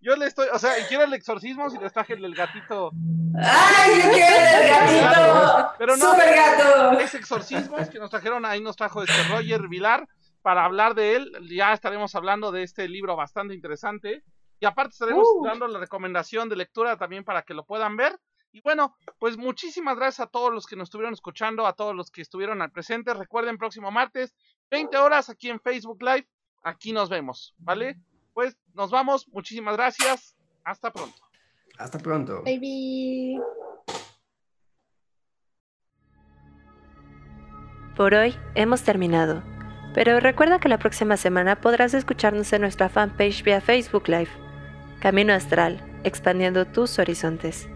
Yo le estoy, o sea, quiero el exorcismo si les traje el, gatito. ¡Ay, yo quiero el gatito! Pero no, ¡Super gato! Es exorcismos que nos trajeron, ahí nos trajo este Roger Vilar para hablar de él. Ya estaremos hablando de este libro bastante interesante. Y aparte estaremos uh. dando la recomendación de lectura también para que lo puedan ver. Y bueno, pues muchísimas gracias a todos los que nos estuvieron escuchando, a todos los que estuvieron al presente. Recuerden, próximo martes, 20 horas aquí en Facebook Live. Aquí nos vemos, ¿vale? Pues nos vamos. Muchísimas gracias. Hasta pronto. Hasta pronto. Baby. Por hoy hemos terminado. Pero recuerda que la próxima semana podrás escucharnos en nuestra fanpage vía Facebook Live. Camino Astral, expandiendo tus horizontes.